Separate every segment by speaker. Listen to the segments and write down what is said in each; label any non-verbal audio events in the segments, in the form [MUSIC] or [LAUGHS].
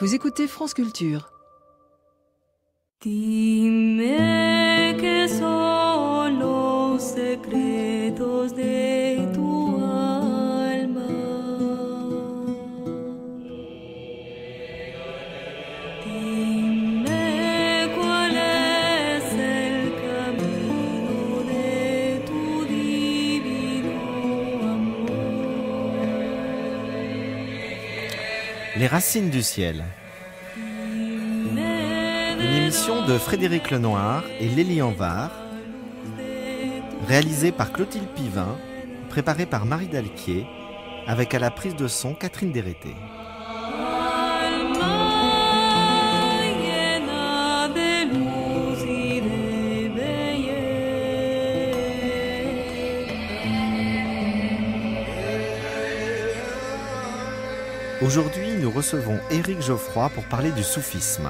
Speaker 1: Vous écoutez France Culture.
Speaker 2: Racines du ciel. Une émission de Frédéric Lenoir et Lélie Anvar, réalisée par Clotilde Pivin, préparée par Marie Dalquier, avec à la prise de son Catherine Dérété. Aujourd'hui, nous recevons Éric Geoffroy pour parler du soufisme.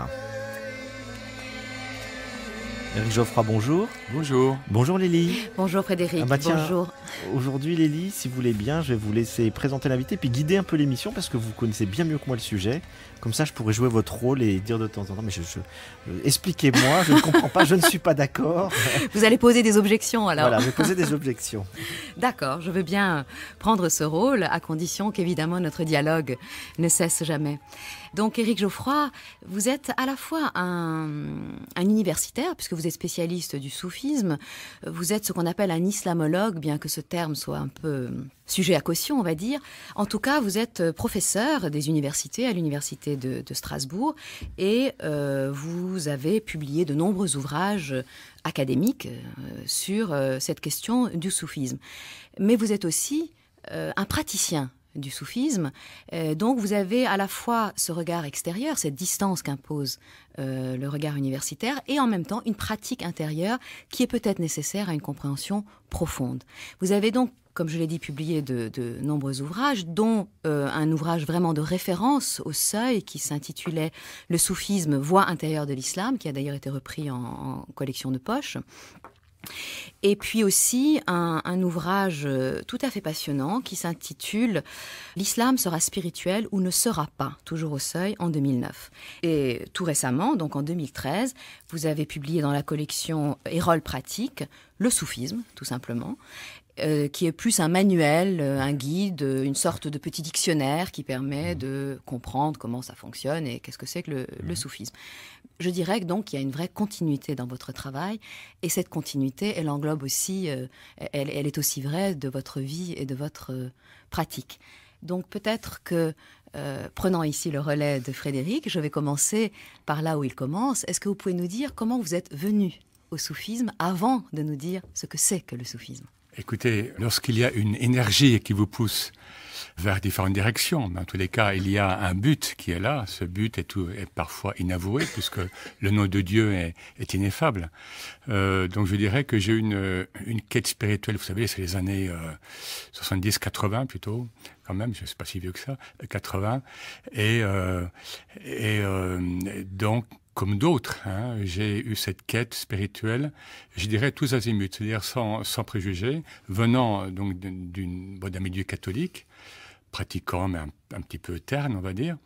Speaker 2: Éric Geoffroy, bonjour.
Speaker 3: Bonjour.
Speaker 2: Bonjour Lélie.
Speaker 4: Bonjour Frédéric,
Speaker 2: Ah bah tiens.
Speaker 4: bonjour.
Speaker 2: Aujourd'hui Lélie, si vous voulez bien, je vais vous laisser présenter l'invité puis guider un peu l'émission parce que vous connaissez bien mieux que moi le sujet. Comme ça, je pourrais jouer votre rôle et dire de temps en temps, mais je, je- euh, expliquez-moi, je ne comprends pas, je ne suis pas d'accord. [LAUGHS]
Speaker 4: Vous allez poser des objections alors
Speaker 2: Voilà, je vais poser des objections. [LAUGHS]
Speaker 4: D'accord, je veux bien prendre ce rôle à condition qu'évidemment notre dialogue ne cesse jamais. Donc Éric Geoffroy, vous êtes à la fois un, un universitaire, puisque vous êtes spécialiste du soufisme, vous êtes ce qu'on appelle un islamologue, bien que ce terme soit un peu sujet à caution, on va dire. En tout cas, vous êtes professeur des universités à l'université de, Strasbourg et euh, vous avez publié de nombreux ouvrages académiques euh, sur euh, cette question du soufisme. Mais vous êtes aussi un praticien du soufisme, Euh, donc vous avez à la fois ce regard extérieur, cette distance qu'impose euh, le regard universitaire, et en même temps une pratique intérieure qui est peut-être nécessaire à une compréhension profonde. Vous avez donc comme je l'ai dit, publié de, nombreux ouvrages, dont euh, un ouvrage vraiment de référence au seuil qui s'intitulait Le soufisme, voie intérieure de l'islam, qui a d'ailleurs été repris en, en collection de poche. Et puis aussi un, un ouvrage euh, tout à fait passionnant qui s'intitule L'islam sera spirituel ou ne sera pas, toujours au seuil, en 2009. Et tout récemment, donc en 2013, vous avez publié dans la collection Hérole pratique le soufisme, tout simplement, euh, qui est plus un manuel, euh, un guide, une sorte de petit dictionnaire qui permet de comprendre comment ça fonctionne et qu'est-ce que c'est que le, le soufisme. Je dirais donc qu'il y a une vraie continuité dans votre travail et cette continuité, elle englobe aussi, euh, elle, elle est aussi vraie de votre vie et de votre euh, pratique. Donc peut-être que, euh, prenant ici le relais de Frédéric, je vais commencer par là où il commence. Est-ce que vous pouvez nous dire comment vous êtes venu au soufisme avant de nous dire ce que c'est que le soufisme?
Speaker 3: Écoutez, lorsqu'il y a une énergie qui vous pousse vers différentes directions, dans tous les cas, il y a un but qui est là. Ce but est, tout, est parfois inavoué [LAUGHS] puisque le nom de Dieu est, est ineffable. Euh, donc je dirais que j'ai une, une quête spirituelle, vous savez, c'est les années euh, 70-80 plutôt, quand même, je ne suis pas si vieux que ça, 80. Et, euh, et euh, donc, comme d'autres, hein, j'ai eu cette quête spirituelle, je dirais tous azimuts, c'est-à-dire sans, sans préjugés, venant donc d'un milieu catholique, pratiquant mais un, petit peu terne, on va dire.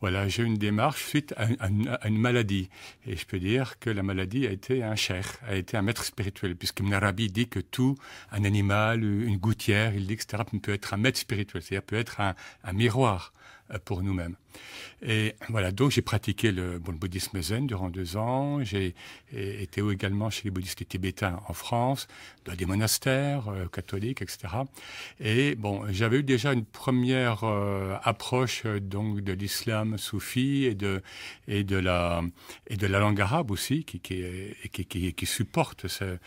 Speaker 3: Voilà, j'ai une démarche suite à, une maladie, et je peux dire que la maladie a été un cher, a été un maître spirituel, puisque Ibn Arabi dit que tout, un animal, une gouttière, il dit etc., peut être un maître spirituel, c'est-à-dire peut être un, un miroir pour nous-mêmes. Et voilà, donc j'ai pratiqué le, bon, le bouddhisme zen durant deux ans. J'ai été également chez les bouddhistes tibétains en France, dans des monastères euh, catholiques, etc. Et bon, j'avais eu déjà une première euh, approche euh, donc de l'islam soufi et de et de la et de la langue arabe aussi, qui qui, qui, supporte ce,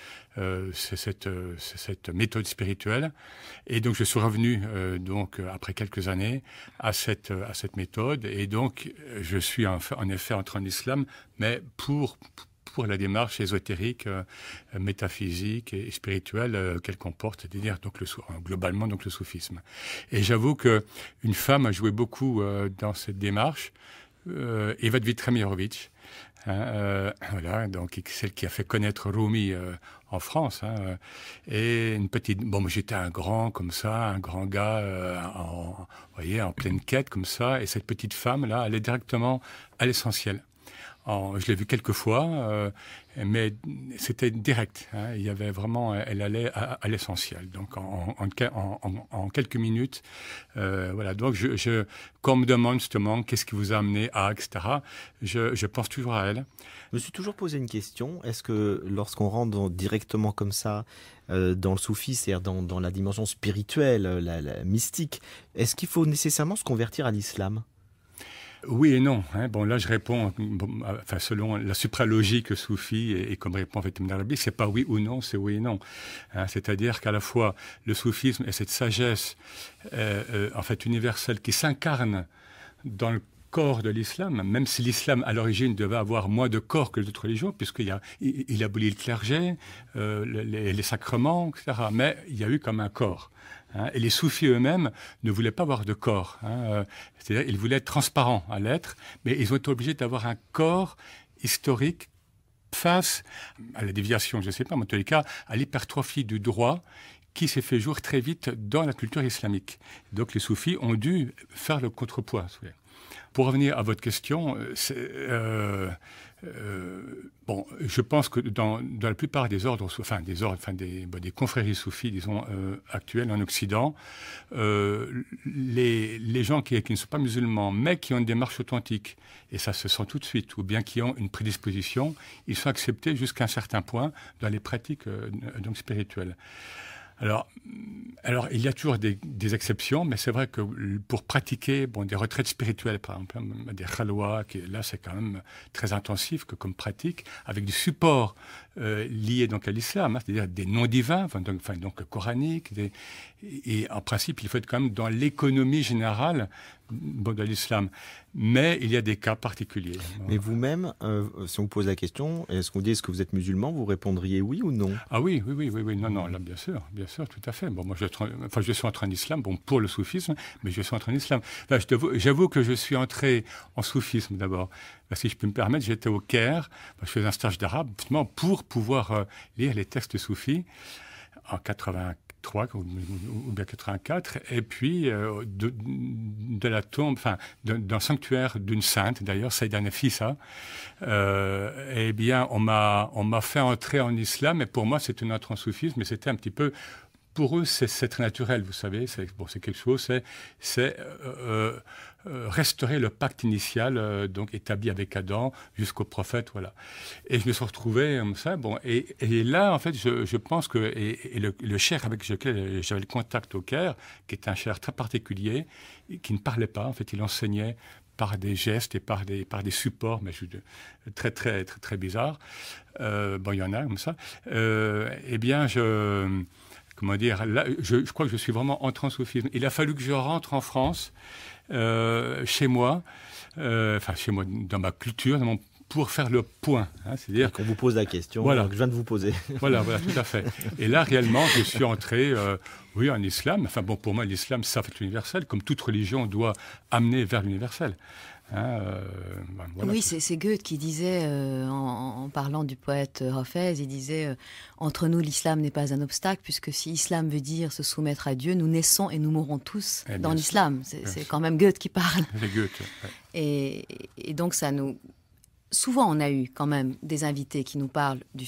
Speaker 3: cette, cette méthode spirituelle. Et donc je suis revenu donc après quelques années à cette à cette méthode et donc je suis en, effet entré en islam, mais pour pour la démarche ésotérique, euh, métaphysique et spirituelle euh, qu'elle comporte, c'est-à-dire donc le, globalement donc le soufisme. Et j'avoue que une femme a joué beaucoup euh, dans cette démarche, Eva Dvitramirovitch, hein, voilà, donc celle qui a fait connaître Rumi en France. Hein, et une petite. Bon, j'étais un grand comme ça, un grand gars euh, en, voyez, en pleine quête comme ça, et cette petite femme-là, elle est directement à l'essentiel. Je l'ai vue quelques fois, euh, mais c'était direct. Hein. il y avait vraiment, elle allait à, l'essentiel. Donc en, quelques minutes, euh, voilà. Donc je, quand on me demande justement qu'est-ce qui vous a amené à, etc., je, pense toujours à elle.
Speaker 2: Je me suis toujours posé une question. Est-ce que lorsqu'on rentre directement comme ça euh, dans le soufisme, c'est-à-dire dans, la dimension spirituelle, la mystique, est-ce qu'il faut nécessairement se convertir à l'islam?
Speaker 3: Oui et non. Hein. Bon, là, je réponds, enfin, selon la supralogique soufie et, comme répond en fait arabique, c'est pas oui ou non, c'est oui et non. Hein. C'est-à-dire qu'à la fois le soufisme et cette sagesse, euh, euh, en fait, universelle qui s'incarne dans le corps de l'islam, même si l'islam à l'origine devait avoir moins de corps que les autres religions, puisqu'il a, il, abolit le clergé, euh, les, les, sacrements, etc. Mais il y a eu comme un corps. Hein, et les soufis eux-mêmes ne voulaient pas avoir de corps. Hein, euh, c'est-à-dire ils voulaient être transparents à l'être, mais ils ont été obligés d'avoir un corps historique face à la déviation, je ne sais pas, mais en tous les cas, à l'hypertrophie du droit qui s'est fait jour très vite dans la culture islamique. Donc les soufis ont dû faire le contrepoids. Pour revenir à votre question, euh, euh, bon, je pense que dans, dans, la plupart des ordres, enfin des ordres, enfin des, bah, des confréries soufis, disons euh, actuelles en Occident, euh, les, les, gens qui, qui, ne sont pas musulmans, mais qui ont une démarche authentique, et ça se sent tout de suite, ou bien qui ont une prédisposition, ils sont acceptés jusqu'à un certain point dans les pratiques donc spirituelles. Alors, alors, il y a toujours des, exceptions, mais c'est vrai que pour pratiquer bon, des retraites spirituelles, par exemple, hein, des khalwa, qui, là c'est quand même très intensif que comme pratique, avec du support euh, liés donc à l'islam, hein, c'est-à-dire des noms divins, donc coraniques, et en principe il faut être quand même dans l'économie générale de l'islam. Mais il y a des cas particuliers.
Speaker 2: Mais vous-même, euh, si on vous pose la question, est-ce qu'on dit est-ce que vous êtes musulman, vous répondriez oui ou non?
Speaker 3: Ah oui, oui, oui, oui, oui, non, non, là, bien sûr, bien sûr, tout à fait. Bon, moi, je, enfin, je suis entré en islam, bon, pour le soufisme, mais je suis entré en islam. J'avoue que je suis entré en soufisme d'abord. Si je peux me permettre, j'étais au Caire, je faisais un stage d'arabe, justement, pour pouvoir euh, lire les textes soufis en 80 ou bien 84, et puis euh, de, la tombe, enfin, d'un sanctuaire d'une sainte, d'ailleurs, Saïda Nefissa, euh, eh bien, on m'a, on m'a fait entrer en islam, et pour moi, c'est une entrée en soufisme, mais c'était un petit peu pour eux, c'est très naturel, vous savez. C'est bon, quelque chose, c'est euh, euh, restaurer le pacte initial euh, donc établi avec Adam jusqu'au prophète, voilà. Et je me suis retrouvé comme ça, bon, et, là en fait, je, pense que et, le, cher avec lequel j'avais le contact au Caire, qui est un cher très particulier, qui ne parlait pas, en fait, il enseignait par des gestes et par des, par des supports, mais très, très, très, très bizarres. Euh, bon, il y en a comme ça. eh bien, je, comment dire, je, je, crois que je suis vraiment entré en soufisme. Il a fallu que je rentre en France euh, chez moi, euh, enfin chez moi, dans ma culture, pour faire le point.
Speaker 2: Hein, C'est-à-dire qu'on vous pose la question voilà. que je viens de vous poser. [LAUGHS]
Speaker 3: Voilà, voilà, tout à fait. Et là, réellement, je suis entré, euh, oui, en islam. Enfin bon, pour moi, l'islam, ça fait l'universel, comme toute religion doit amener vers l'universel. Hein,
Speaker 4: euh, ben, oui, c'est Goethe qui disait, euh, en, parlant du poète Hafez, il disait euh, Entre nous, l'islam n'est pas un obstacle, puisque si islam veut dire se soumettre à Dieu, nous naissons et nous mourrons tous eh dans l'islam. C'est quand même Goethe qui parle.
Speaker 3: Goethe,
Speaker 4: et, et, donc, ça nous, souvent on a eu quand même des invités qui nous parlent du,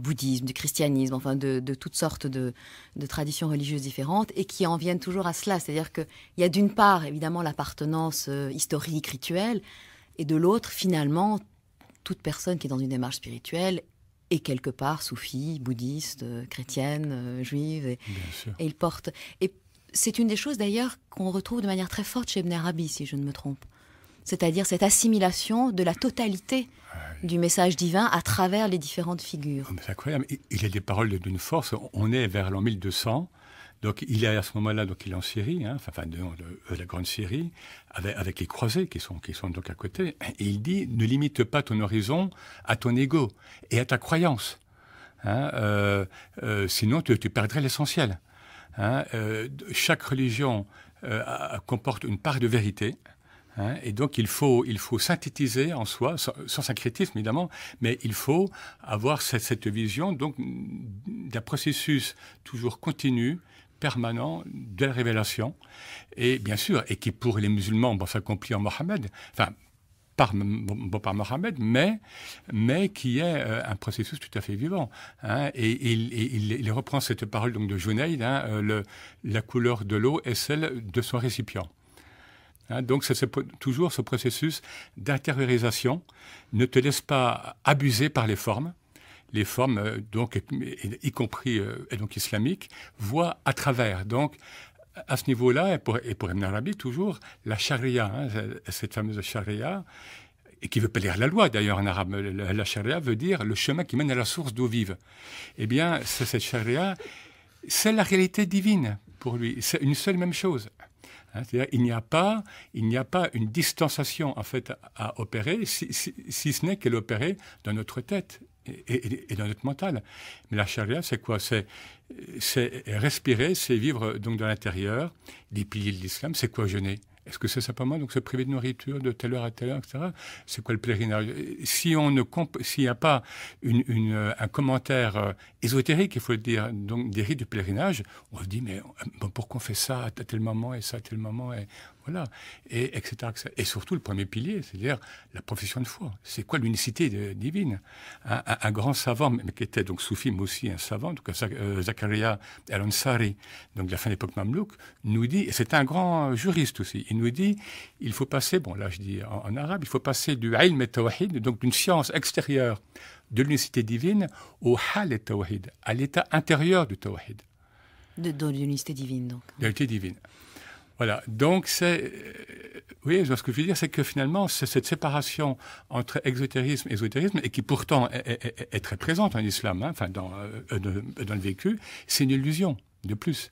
Speaker 4: bouddhisme, du christianisme, enfin de, toutes sortes de, traditions religieuses différentes et qui en viennent toujours à cela. C'est-à-dire qu'il y a d'une part évidemment l'appartenance euh, historique, rituelle, et de l'autre finalement toute personne qui est dans une démarche spirituelle est quelque part soufie, bouddhiste, euh, chrétienne, euh, juive, et, et il porte. Et c'est une des choses d'ailleurs qu'on retrouve de manière très forte chez Ibn Arabi, si je ne me trompe c'est-à-dire cette assimilation de la totalité du message divin à travers les différentes figures.
Speaker 3: Oh, c'est incroyable. Il a des paroles d'une force. On est vers l'an 1200. Donc il est à ce moment-là, donc il est en Syrie, hein, enfin de, euh, la grande Syrie, avec, les croisés qui sont, qui sont donc à côté. Et il dit ne limite pas ton horizon à ton ego et à ta croyance. Hein, euh, euh, sinon, tu, perdrais l'essentiel. Hein, chaque religion comporte une part de vérité. Hein, et donc il faut, il faut synthétiser en soi, sans, syncrétisme évidemment, mais il faut avoir cette, vision donc d'un processus toujours continu, permanent de la révélation. Et bien sûr, et qui pour les musulmans s'accomplit en Mohammed, enfin, par, par Mohammed, mais, mais qui est euh, un processus tout à fait vivant. Hein. et, il, reprend cette parole donc de Junaid, hein, euh, la couleur de l'eau est celle de son récipient. Hein. donc c'est toujours ce processus d'intériorisation. Ne te laisse pas abuser par les formes. Les formes, euh, donc, y compris et donc islamiques, voient à travers. Donc, à ce niveau-là, et pour, et pour Ibn Arabi, toujours, la charia, hein, cette fameuse charia, et qui veut pas lire la loi d'ailleurs en arabe, la, charia veut dire le chemin qui mène à la source d'eau vive. Eh bien, cette charia, c'est la réalité divine pour lui. C'est une seule même chose. Hein, c'est-à-dire, il n'y a pas, il n'y a pas une distanciation en fait à, opérer, si, si ce n'est qu'elle opérer dans notre tête et, dans notre mental. Mais la charia, c'est quoi? C'est respirer, c'est vivre donc dans l'intérieur. Les piliers de l'islam, c'est quoi jeûner? Est-ce que c'est simplement donc se priver de nourriture de telle heure à telle heure, etc. C'est quoi le pèlerinage? Si on ne s'il n'y a pas une, un commentaire euh, ésotérique, il faut le dire, donc des rites du pèlerinage, on se dit mais pourquoi on fait ça à tel moment et ça à tel moment voilà, et etc., Et surtout le premier pilier, c'est-à-dire la profession de foi. C'est quoi l'unicité divine? Un, grand savant, mais qui était donc soufi, mais aussi un savant, en tout cas euh, Zakaria al-Ansari, donc de la fin de l'époque mamelouk, nous dit, et c'est un grand juriste aussi, il nous dit, il faut passer, bon là je dis en, arabe, il faut passer du ilm et tawhid, donc d'une science extérieure de l'unicité divine, au hal et tawhid, à l'état intérieur du tawhid.
Speaker 4: De, de l'unicité divine, donc.
Speaker 3: De l'unité divine. Voilà. Donc, c'est. Euh, oui, ce que je veux dire, c'est que finalement, cette séparation entre exotérisme et ésotérisme, et qui pourtant est, très présente en islam, hein, enfin, dans, euh, dans le vécu, c'est une illusion, de plus.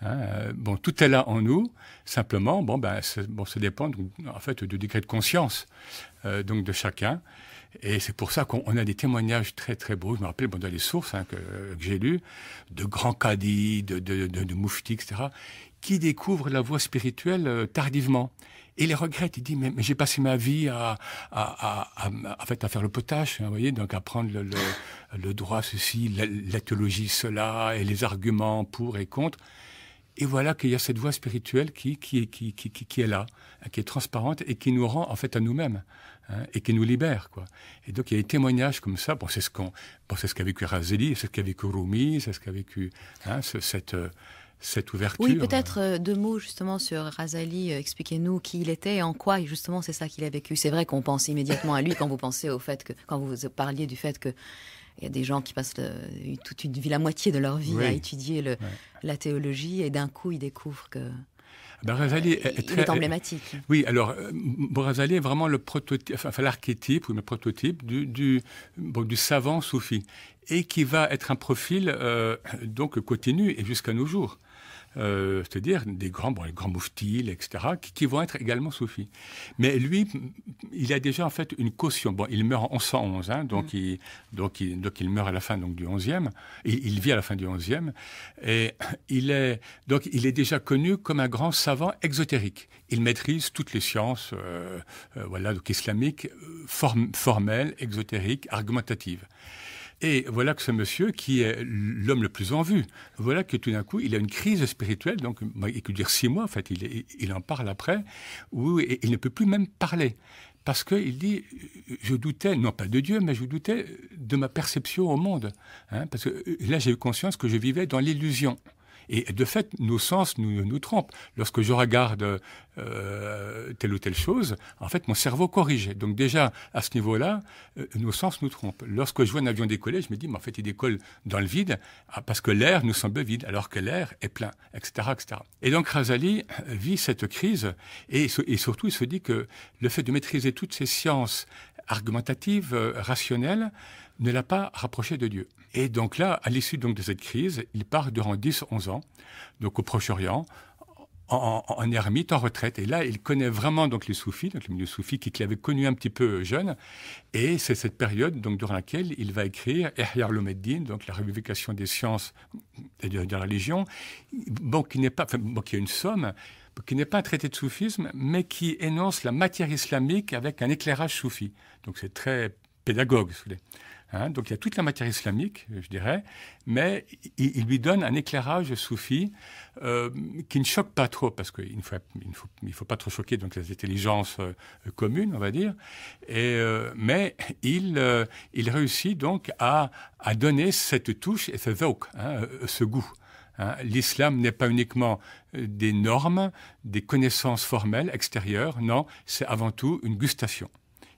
Speaker 3: Hein, euh, bon, tout est là en nous. Simplement, bon, ben, bon, ça dépend en fait du degré de conscience donc de chacun. Et c'est pour ça qu'on a des témoignages très très beaux. Je me rappelle bon, dans les sources hein, que, j'ai lues, de grands cadis, de, de, de, de mouftis, etc qui découvre la voie spirituelle euh, tardivement. Et il regrette, il dit, mais, j'ai passé ma vie à, à, à, à, fait, à faire le potage, hein, vous voyez, donc à prendre le, le, droit ceci, la, théologie cela, et les arguments pour et contre. Et voilà qu'il y a cette voie spirituelle qui, qui, qui, qui, qui est là, hein, qui est transparente et qui nous rend en fait à nous-mêmes hein, et qui nous libère. Quoi. Et donc il y a des témoignages comme ça. Bon, c'est ce qu'on, bon, ce qu'a vécu Razeli, c'est ce qu'a vécu Rumi, c'est ce qu'a vécu hein, cette, cette ouverture.
Speaker 4: Oui, peut-être euh, deux mots justement sur Razali. Euh, expliquez-nous qui il était et en quoi, justement, c'est ça qu'il a vécu. C'est vrai qu'on pense immédiatement à lui quand vous pensez au fait que, quand vous parliez du fait que il y a des gens qui passent toute une vie, la moitié de leur vie à étudier le, la théologie et d'un coup ils découvrent que.
Speaker 3: Ben, Razali est,
Speaker 4: il très, est emblématique.
Speaker 3: Oui, alors euh, Razali est vraiment le prototype, enfin, l'archétype ou le prototype du, du, du savant soufi et qui va être un profil donc continu et jusqu'à nos jours. Euh, c'est-à-dire des grands, bon, les grands mouftis, etc., qui, vont être également soufis. Mais lui, il a déjà en fait une caution. Bon, il meurt en 1111, hein, donc, mm. il, donc, il, donc il meurt à la fin donc, du 11e, il, il vit à la fin du 11e, et il est, donc, il est déjà connu comme un grand savant exotérique. Il maîtrise toutes les sciences euh, euh, voilà, donc islamiques, formelles, exotériques, argumentatives. Et voilà que ce monsieur, qui est l'homme le plus en vue, voilà que tout d'un coup, il a une crise spirituelle, donc il peut dire six mois, en fait, il, en parle après, où il ne peut plus même parler. Parce qu'il dit, je doutais, non pas de Dieu, mais je doutais de ma perception au monde. Hein, parce que là, j'ai eu conscience que je vivais dans l'illusion. Et de fait, nos sens nous, nous trompent. Lorsque je regarde euh, telle ou telle chose, en fait, mon cerveau corrige. Donc déjà, à ce niveau-là, euh, nos sens nous trompent. Lorsque je vois un avion décoller, je me dis, mais en fait, il décolle dans le vide ah, parce que l'air nous semble vide, alors que l'air est plein, etc., etc. Et donc, Razali vit cette crise et, et surtout, il se dit que le fait de maîtriser toutes ces sciences argumentatives, euh, rationnelles, ne l'a pas rapproché de Dieu. Et donc là, à l'issue donc de cette crise, il part durant 10-11 ans, donc au Proche-Orient, en, ermite, en retraite. Et là, il connaît vraiment donc les soufis, donc le milieu soufi qui, l'avait connu un petit peu jeune. Et c'est cette période donc durant laquelle il va écrire Ihya al donc la révivification des sciences et de, la religion, qui n'est pas, bon, qui est une somme, qui n'est pas un traité de soufisme, mais qui énonce la matière islamique avec un éclairage soufi. Donc c'est très pédagogue, si vous voulez. Hein. donc il y a toute la matière islamique, je dirais, mais il, lui donne un éclairage soufi euh, qui ne choque pas trop, parce qu'il ne faut, pas trop choquer donc les intelligences euh, communes, on va dire. Euh, mais il, réussit donc à, à, donner cette touche et ce hein, ce goût. Hein. L'islam n'est pas uniquement des normes, des connaissances formelles extérieures, non, c'est avant tout une gustation.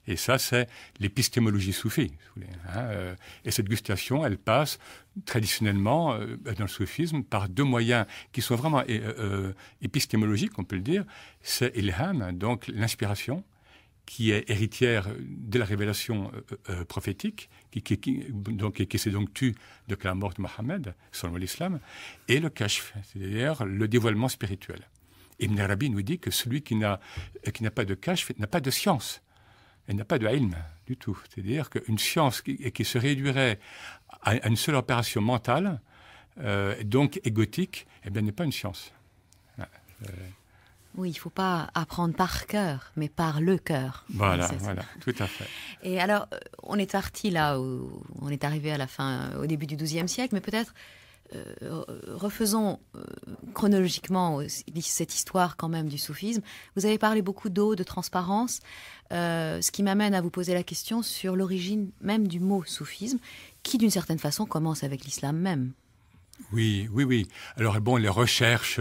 Speaker 3: Et ça, c'est l'épistémologie soufie. Hein, euh, et cette gustation, elle passe traditionnellement euh, dans le soufisme par deux moyens qui sont vraiment euh, épistémologiques, on peut le dire. C'est ilham, donc l'inspiration, qui est héritière de la révélation prophétique, qui, donc, qui s'est donc tue de la mort de Mohammed, selon l'islam, et le kashf, c'est-à-dire le dévoilement spirituel. Ibn Arabi nous dit que celui qui n'a pas de kashf n'a pas de science elle n'a pas de ilm du tout. C'est-à-dire qu'une science qui, qui, se réduirait à, une seule opération mentale, euh, donc égotique, eh bien, n'est pas une science.
Speaker 4: Euh, oui, il ne faut pas apprendre par cœur, mais par le cœur.
Speaker 3: Voilà, voilà, tout à fait.
Speaker 4: Et alors, euh, on est parti là où on est arrivé à la fin, au début du XIIe siècle, mais peut-être euh, refaisons euh, chronologiquement cette histoire quand même du soufisme. Vous avez parlé beaucoup d'eau, de transparence, euh, ce qui m'amène à vous poser la question sur l'origine même du mot soufisme, qui d'une certaine façon commence avec l'islam même.
Speaker 3: Oui, oui, oui. Alors bon, les recherches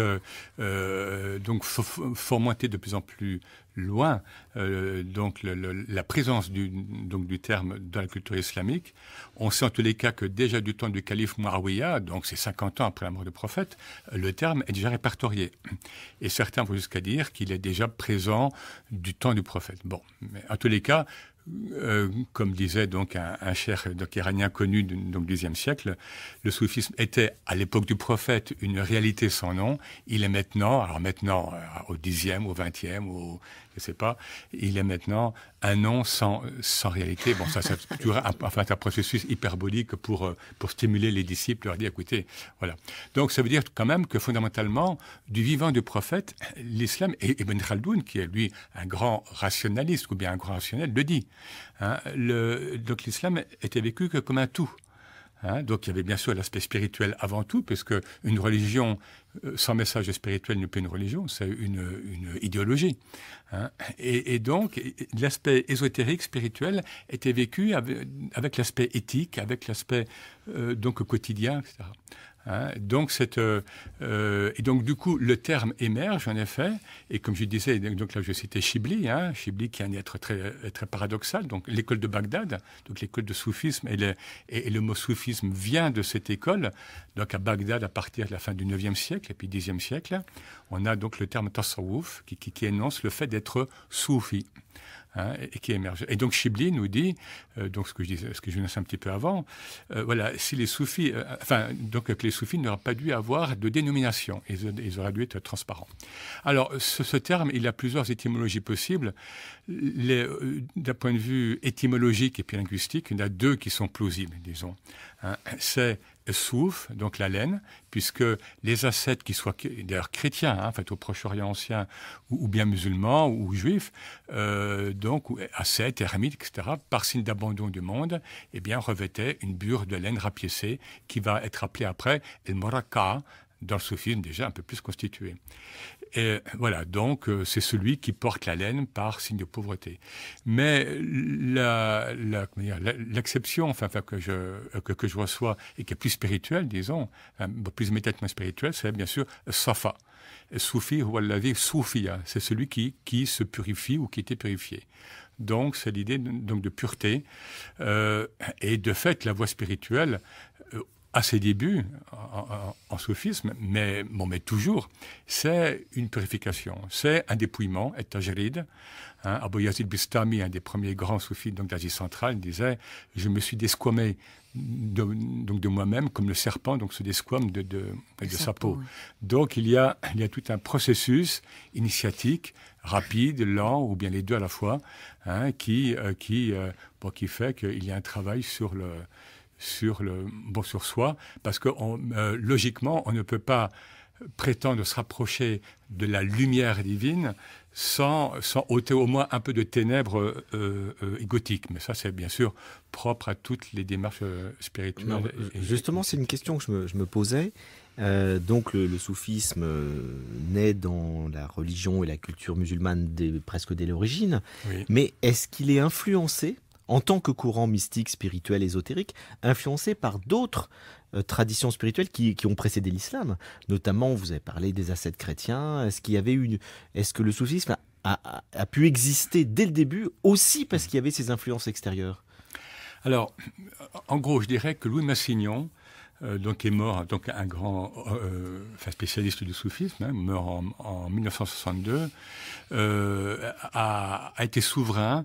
Speaker 3: euh, donc monter de plus en plus loin. Euh, donc la présence du, donc du terme dans la culture islamique. On sait en tous les cas que déjà du temps du calife Muawiyah, donc c'est 50 ans après la mort du prophète, le terme est déjà répertorié. Et certains vont jusqu'à dire qu'il est déjà présent du temps du prophète. Bon, mais en tous les cas, euh, comme disait donc un, cher iranien connu du XIe siècle, le soufisme était à l'époque du prophète une réalité sans nom. Il est maintenant, alors maintenant euh, au dixième, au vingtième, au je sais pas, il est maintenant un nom sans, sans réalité. Bon, ça, c'est un, un processus hyperbolique pour, euh, pour stimuler les disciples, leur dire, écoutez, voilà. Donc, ça veut dire quand même que fondamentalement, du vivant du prophète, l'islam, et Ibn Khaldoun, qui est lui un grand rationaliste, ou bien un grand rationnel, le dit. Hein, donc, l'islam était vécu que comme un tout. Hein, donc il y avait bien sûr l'aspect spirituel avant tout, puisque une religion euh, sans message spirituel n'est pas une religion, c'est une, idéologie. Hein. Et, donc l'aspect ésotérique, spirituel, était vécu avec, avec l'aspect éthique, avec l'aspect euh, donc quotidien, etc. Hein, donc euh, euh, et donc du coup le terme émerge en effet et comme je disais donc là je citais Chibli, hein, Chibli qui est un être très très paradoxal donc l'école de Bagdad donc l'école de soufisme et le, et, le mot soufisme vient de cette école donc à Bagdad à partir de la fin du 9e siècle et puis 10e siècle on a donc le terme tasawwuf qui, qui, qui énonce le fait d'être soufi hein, et, qui émerge. Et donc Chibli nous dit, euh, donc ce que je disais, ce que je disais un petit peu avant, euh, voilà, euh, que les soufis n'auraient pas dû avoir de dénomination, ils, ils auraient dû être transparents. Alors, ce, terme, il a plusieurs étymologies possibles. D'un point de vue étymologique et puis linguistique, il y en a deux qui sont plausibles, disons. Hein. C'est souf, donc la laine, puisque les ascètes qui soient d'ailleurs chrétiens, hein, au Proche-Orient ancien, ou, bien musulmans ou, juifs, euh, donc ascètes, ermites, etc., par signe d'abandon du monde, eh bien revêtaient une bure de laine rapiécée qui va être appelée après el moraka, dans le soufisme déjà un peu plus constitué. Et voilà, donc euh, c'est celui qui porte la laine par signe de pauvreté. Mais l'exception, la, enfin, que je que, je reçois et qui est plus spirituelle, disons, plus immédiatement spirituelle, c'est bien sûr Safa. Soufi ou vie Soufia, c'est celui qui qui se purifie ou qui était purifié. Donc c'est l'idée de pureté euh, et de fait la voie spirituelle euh, à ses débuts en, en, soufisme, mais, bon, mais toujours, c'est une purification, c'est un dépouillement, et tajrid. Hein, Abu Yazid Bistami, un des premiers grands soufis d'Asie centrale, disait Je me suis desquamé de, donc de moi-même comme le serpent donc se desquame de, de, de sa peau. Oui. Donc il y, a, il y a tout un processus initiatique, rapide, lent, ou bien les deux à la fois, hein, qui, euh, qui, euh, bon, qui fait qu'il y a un travail sur le sur le bon sur soi parce que on, euh, logiquement on ne peut pas prétendre se rapprocher de la lumière divine sans, sans ôter au moins un peu de ténèbres euh, euh, égotiques. Mais ça, c'est bien sûr propre à toutes les démarches euh, spirituelles. Et-
Speaker 2: justement, c'est une question que je me, je me posais. Euh, donc, le, le soufisme naît dans la religion et la culture musulmane dès- presque dès l'origine.
Speaker 3: oui.
Speaker 2: Mais est-ce qu'il est influencé, en tant que courant mystique, spirituel, ésotérique, influencé par d'autres euh, traditions spirituelles qui, ont précédé l'islam Notamment, vous avez parlé des ascètes chrétiens. Est-ce qu'il y avait une, est-ce que le soufisme a, pu exister dès le début aussi parce qu'il y avait ces influences extérieures?
Speaker 3: Alors, en gros, je dirais que Louis Massignon, euh, donc est mort, donc un grand euh, spécialiste du soufisme, hein, mort en, en 1962, euh, a été souverain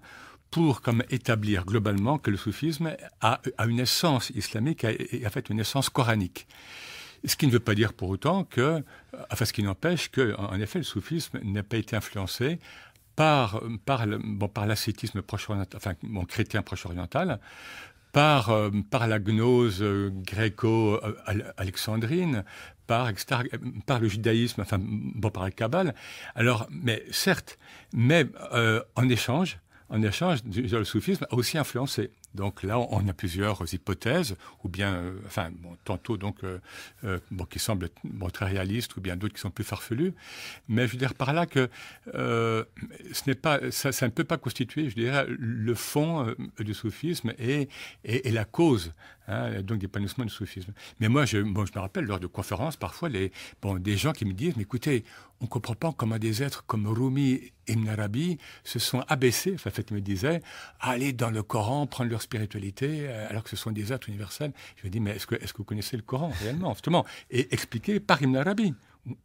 Speaker 3: pour comme établir globalement que le soufisme a, a une essence islamique et en fait une essence coranique. Ce qui ne veut pas dire pour autant que, enfin, ce qui n'empêche que, en effet, le soufisme n'a pas été influencé par, par, bon, l'ascétisme proche-oriental, enfin, bon, chrétien proche-oriental, par, euh, par la gnose euh, gréco-alexandrine, par, par le judaïsme, enfin, bon, par la Kabbale. Alors, mais certes, mais euh, en échange, en échange, le soufisme a aussi influencé. Donc là, on a plusieurs hypothèses, ou bien, euh, enfin, tantôt donc, euh, euh, bon, qui semblent bon, très réalistes, ou bien d'autres qui sont plus farfelus. Mais je veux dire par là que ce n'est pas, ça, ne peut pas constituer, je dirais, le fond du soufisme et, et, et la cause hein, donc d'épanouissement du soufisme. Mais moi, je, bon, je me rappelle lors de conférences, parfois, les, bon, des gens qui me disent, mais écoutez, on ne comprend pas comment des êtres comme Rumi et Ibn Arabi se sont abaissés, ils me disaient, à aller dans le Coran, prendre leur spiritualité, euh, alors que ce sont des êtres universels. Je lui dis, mais est-ce que, vous connaissez le Coran réellement, Et expliqué par Ibn Arabi,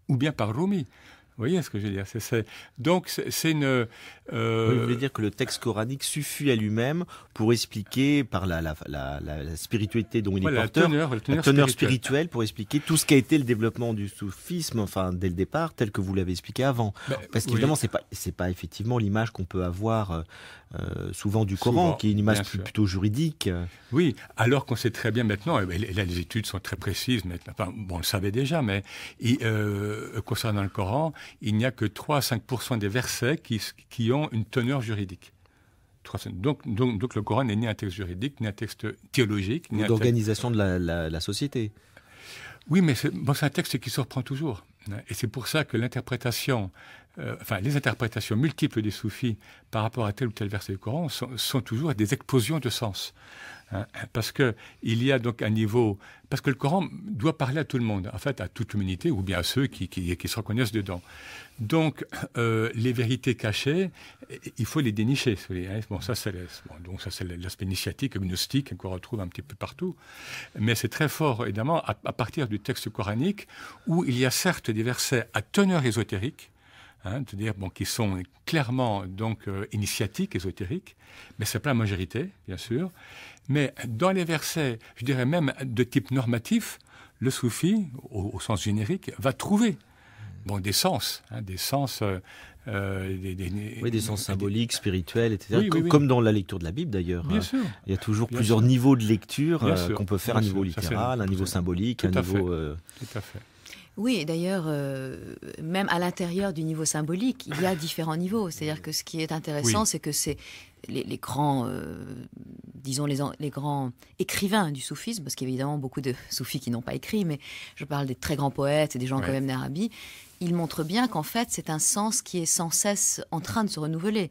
Speaker 3: ou bien par Rumi. Vous voyez ce que je veux dire Donc, c'est, une... euh,
Speaker 2: Oui, Vous voulez dire que le texte coranique suffit à lui-même pour expliquer, par la, la, la, spiritualité dont il est porteur,
Speaker 3: teneur, la teneur spirituelle.
Speaker 2: spirituelle pour expliquer tout ce qu'a été le développement du soufisme, enfin dès le départ, tel que vous l'avez expliqué avant.
Speaker 3: Ben,
Speaker 2: Parce
Speaker 3: oui.
Speaker 2: qu'évidemment, c'est pas c'est pas effectivement l'image qu'on peut avoir euh, euh, souvent du Coran, qui est une image plus- plutôt juridique.
Speaker 3: Oui, alors qu'on sait très bien maintenant, et là les études sont très précises enfin, bon, on le savait déjà, mais euh, concernant le Coran, il n'y a que 3 à 5% des versets qui, qui ont une teneur juridique. 3 à 5. Donc, donc, donc le Coran n'est ni un texte juridique, ni un texte théologique, ni
Speaker 2: d'organisation de la, la- la société.
Speaker 3: Oui, mais c'est bon, un texte qui surprend toujours. Et c'est pour ça que l'interprétation, euh, enfin les interprétations multiples des soufis par rapport à tel ou tel verset du Coran sont, toujours des explosions de sens. hein. parce que il y a donc un niveau, parce que le Coran doit parler à tout le monde, en fait à toute l'humanité ou bien à ceux qui, se reconnaissent dedans. Donc euh, les vérités cachées, il faut les dénicher. hein. Bon, ça c'est l'aspect initiatique, gnostique qu'on retrouve un petit peu partout. Mais c'est très fort, évidemment, à, à partir du texte coranique, où il y a certes des versets à teneur ésotérique, hein, c'est-à-dire bon, qui sont clairement donc euh, initiatiques, ésotériques, mais c'est pas la majorité, bien sûr. Mais dans les versets, je dirais même de type normatif, le soufi, au, au sens générique, va trouver bon, des sens, hein, des sens, euh, euh, des, des-
Speaker 2: Oui, des sens symboliques, spirituels, etc.
Speaker 3: Oui, oui,
Speaker 2: comme,
Speaker 3: oui.
Speaker 2: comme dans la lecture de la Bible d'ailleurs.
Speaker 3: Bien
Speaker 2: hein.
Speaker 3: sûr.
Speaker 2: Il y a toujours
Speaker 3: Bien
Speaker 2: plusieurs
Speaker 3: sûr.
Speaker 2: niveaux de lecture euh, qu'on peut faire un niveau littéral, un niveau symbolique, un niveau.
Speaker 3: Tout à fait.
Speaker 4: Oui, d'ailleurs, euh, même à l'intérieur du niveau symbolique, il y a différents niveaux. C'est-à-dire que ce qui est intéressant,
Speaker 3: Oui.
Speaker 4: c'est que c'est les, les grands, euh, disons les, grands écrivains du soufisme, parce qu'il y a évidemment beaucoup de [LAUGHS] soufis qui n'ont pas écrit, mais je parle des très grands poètes et des gens
Speaker 3: Ouais.
Speaker 4: quand même d'Arabie, ils montrent bien qu'en fait, c'est un sens qui est sans cesse en train de se renouveler.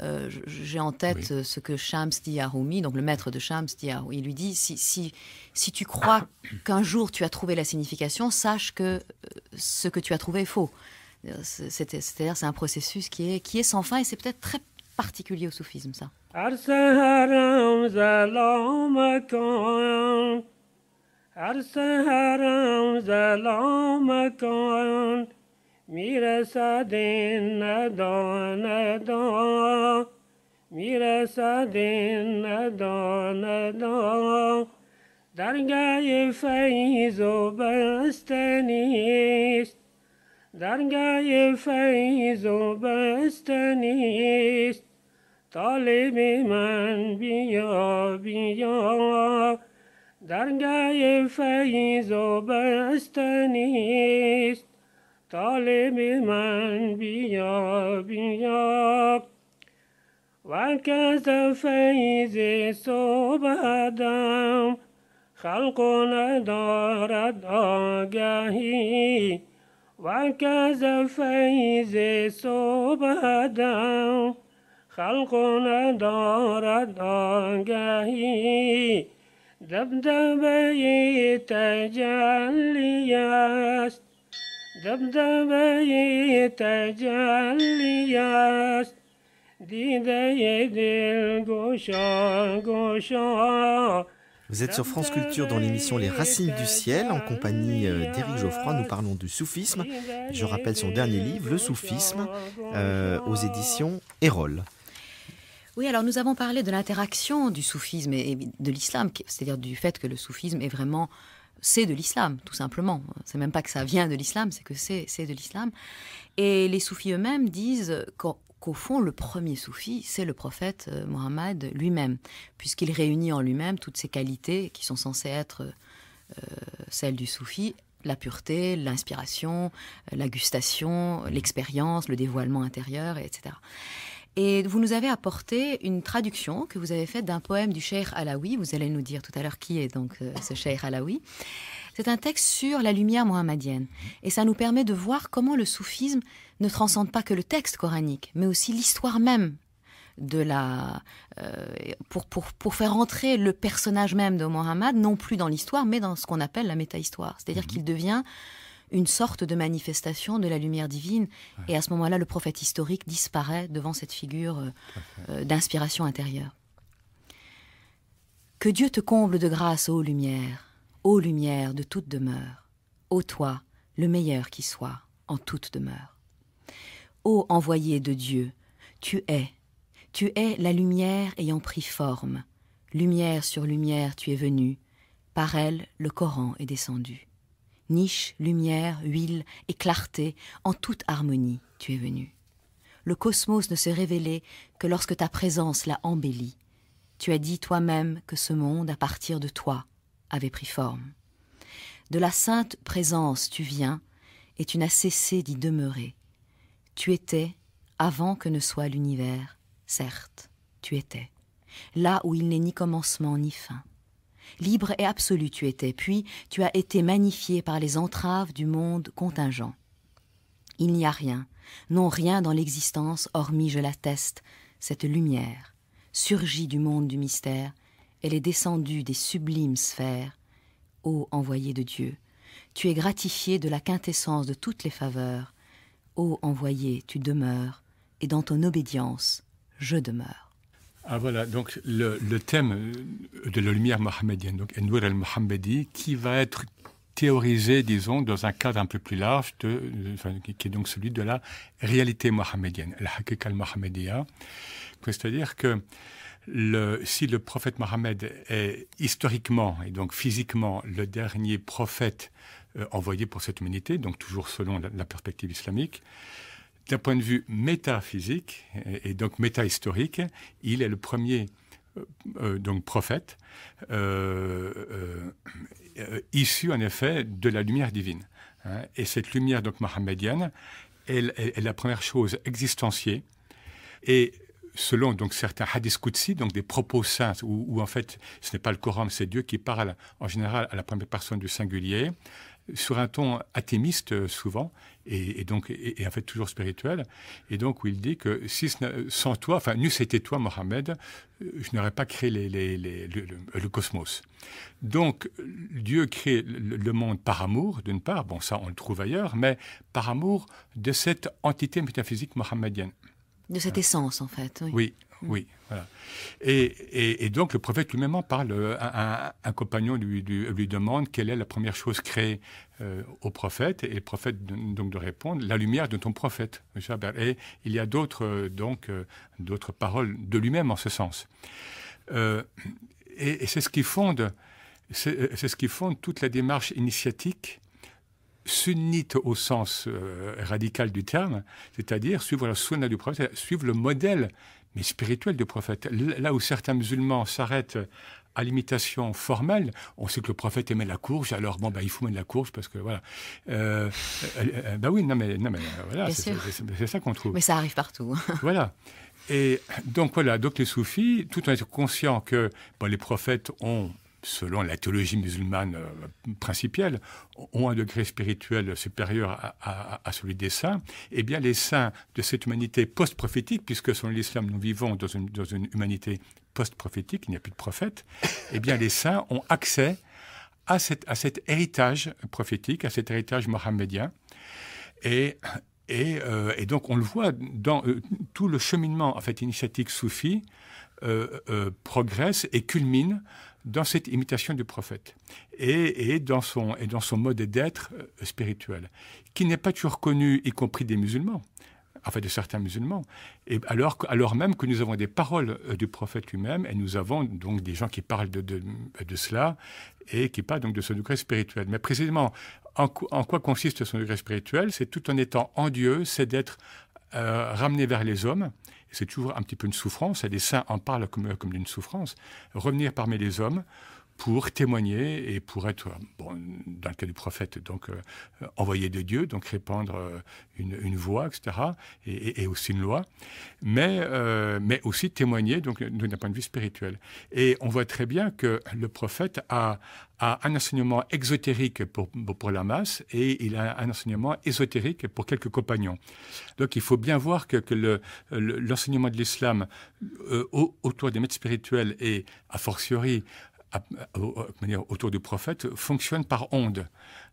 Speaker 4: Euh, J'ai en tête
Speaker 3: Oui.
Speaker 4: ce que Shams dit à Rumi, donc le maître de Shams dit à il lui dit si, si, si tu crois [COUGHS] qu'un jour tu as trouvé la signification, sache que euh, ce que tu as trouvé est faux. C'est-à-dire c'est un processus qui est, qui est sans fin et c'est peut-être très particulier au soufisme ça.
Speaker 5: می‌رسد این ندا ندا می‌رسد این ندا ندا درگاه فیض و بستنیست درگاه فیض و بستنیست طالب من بیا بیا درگاه فیض و بستنیست
Speaker 1: طالب من بیا بیا و کس فیض صبحدم خلق ندارد آگهی و کس فیض صبحدم خلق ندارد آگهی دبدبه تجلی است
Speaker 2: Vous êtes sur France Culture dans l'émission Les Racines du Ciel. En compagnie euh, d'Éric Geoffroy, nous parlons du soufisme. Je rappelle son dernier livre, Le soufisme, euh, aux éditions Erol.
Speaker 4: Oui, alors nous avons parlé de l'interaction du soufisme et de l'islam, c'est-à-dire du fait que le soufisme est vraiment c'est de l'islam, tout simplement. C'est même pas que ça vient de l'islam, c'est que c'est de l'islam. Et les soufis eux-mêmes disent qu'au fond, le premier soufi, c'est le prophète euh, Mohammed lui-même, puisqu'il réunit en lui-même toutes ces qualités qui sont censées être euh, celles du soufi la pureté, l'inspiration, la gustation, l'expérience, le dévoilement intérieur, etc. Et vous nous avez apporté une traduction que vous avez faite d'un poème du Cheikh Alaoui. Vous allez nous dire tout à l'heure qui est donc euh, ce Cheikh Alaoui. C'est un texte sur la lumière mohammedienne. Et ça nous permet de voir comment le soufisme ne transcende pas que le texte coranique, mais aussi l'histoire même de la euh, pour, pour, pour faire entrer le personnage même de Mohammed non plus dans l'histoire mais dans ce qu'on appelle la métahistoire c'est-à-dire mhm. qu'il devient une sorte de manifestation de la lumière divine. Et à ce moment-là, le prophète historique disparaît devant cette figure euh, euh, d'inspiration intérieure. Que Dieu te comble de grâce, ô lumière, ô lumière de toute demeure, ô toi, le meilleur qui soit, en toute demeure. Ô envoyé de Dieu, tu es, tu es la lumière ayant pris forme, lumière sur lumière tu es venu, par elle le Coran est descendu. Niche, lumière, huile et clarté, en toute harmonie, tu es venu. Le cosmos ne s'est révélé que lorsque ta présence l'a embelli. Tu as dit toi-même que ce monde, à partir de toi, avait pris forme. De la sainte présence tu viens, et tu n'as cessé d'y demeurer. Tu étais, avant que ne soit l'univers, certes, tu étais, là où il n'est ni commencement ni fin. Libre et absolu tu étais, puis tu as été magnifié par les entraves du monde contingent. Il n'y a rien, non rien dans l'existence, hormis, je l'atteste, cette lumière, surgie du monde du mystère, elle est descendue des sublimes sphères. Ô envoyé de Dieu, tu es gratifié de la quintessence de toutes les faveurs. Ô envoyé, tu demeures, et dans ton obédience, je demeure.
Speaker 3: Ah voilà, donc le, thème de la lumière mohammedienne, donc Enwar al-Mohammedi, qui va être théorisé, disons, dans un cadre un peu plus large, qui est donc celui de la réalité mohammedienne, la al-Mohammedia. C'est-à-dire que si le prophète Mohammed est historiquement et donc physiquement le dernier prophète euh, envoyé pour cette humanité, donc toujours selon la perspective islamique, d'un point de vue métaphysique et, donc métahistorique, il est le premier euh, euh, donc prophète euh, issu en effet de la lumière divine. Hein. et cette lumière donc mohammedienne est la première chose existenciée et selon donc certains hadiths Qudsi, donc des propos saints, où, en fait ce n'est pas le Coran, c'est Dieu qui parle en général à la première personne du singulier, sur un ton athémiste euh, souvent, et, donc et, en fait toujours spirituel, et donc où il dit que si sans toi, enfin n'eût été toi Mohammed, euh, je n'aurais pas créé les, les, le, cosmos. Donc Dieu crée le, monde par amour d'une part, bon ça on le trouve ailleurs, mais par amour de cette entité métaphysique mohammedienne.
Speaker 4: De cette essence en fait.
Speaker 3: oui oui, voilà. Et, donc le prophète lui-même en parle. Euh, un, compagnon lui, demande quelle est la première chose créée euh, au prophète, et le prophète donc de répondre la lumière de ton prophète. Et il y a d'autres euh, donc d'autres paroles de lui-même en ce sens. et, c'est ce qui fonde c'est ce qui fonde toute la démarche initiatique sunnite au sens radical du terme, c'est-à-dire suivre la du prophète, suivre le modèle mais spirituel du prophète. Là où certains musulmans s'arrêtent à l'imitation formelle, on sait que le prophète aimait la courge, alors bon, bah, il faut mettre la courge parce que voilà. Euh, euh, euh, bah oui, non mais, non, mais voilà,
Speaker 4: Bien
Speaker 3: c'est ça qu'on trouve.
Speaker 4: Mais ça arrive partout. [LAUGHS]
Speaker 3: Voilà. Et donc voilà, donc les soufis, tout en étant conscients que bon, les prophètes ont, selon la théologie musulmane euh, principielle, ont un degré spirituel supérieur à, celui des saints, eh bien les saints de cette humanité post-prophétique, puisque selon l'islam nous vivons dans une, dans une humanité post-prophétique, il n'y a plus de prophètes, eh bien les saints ont accès à, cet- à cet héritage prophétique, à cet héritage mohammedien. Et, et, euh, et donc, on le voit dans euh, tout le cheminement en fait, initiatique soufi progresse et culmine dans cette imitation du prophète et, dans, son, mode d'être euh, spirituel, qui n'est pas toujours connu, y compris des musulmans, enfin de certains musulmans, et alors, même que nous avons des paroles euh, du prophète lui-même, et nous avons donc des gens qui parlent de, cela, et qui parlent donc de ce degré spirituel. Mais précisément, en, en quoi consiste son degré spirituel? C'est tout en étant en Dieu, c'est d'être euh, ramené vers les hommes. C'est toujours un petit peu une souffrance, et les saints en parlent comme, comme d'une souffrance. Revenir parmi les hommes pour témoigner et pour être, bon, dans le cas du prophète, donc euh, envoyé de Dieu, donc répandre euh, une, une voix, etc., et, aussi une loi, mais, euh, mais aussi témoigner donc d'un point de vue spirituel. Et on voit très bien que le prophète a, a un enseignement exotérique pour, pour la masse et il a un enseignement ésotérique pour quelques compagnons. Donc il faut bien voir que, que le- le- l'enseignement de l'islam au- autour des maîtres spirituels et a fortiori autour du prophète fonctionne par ondes.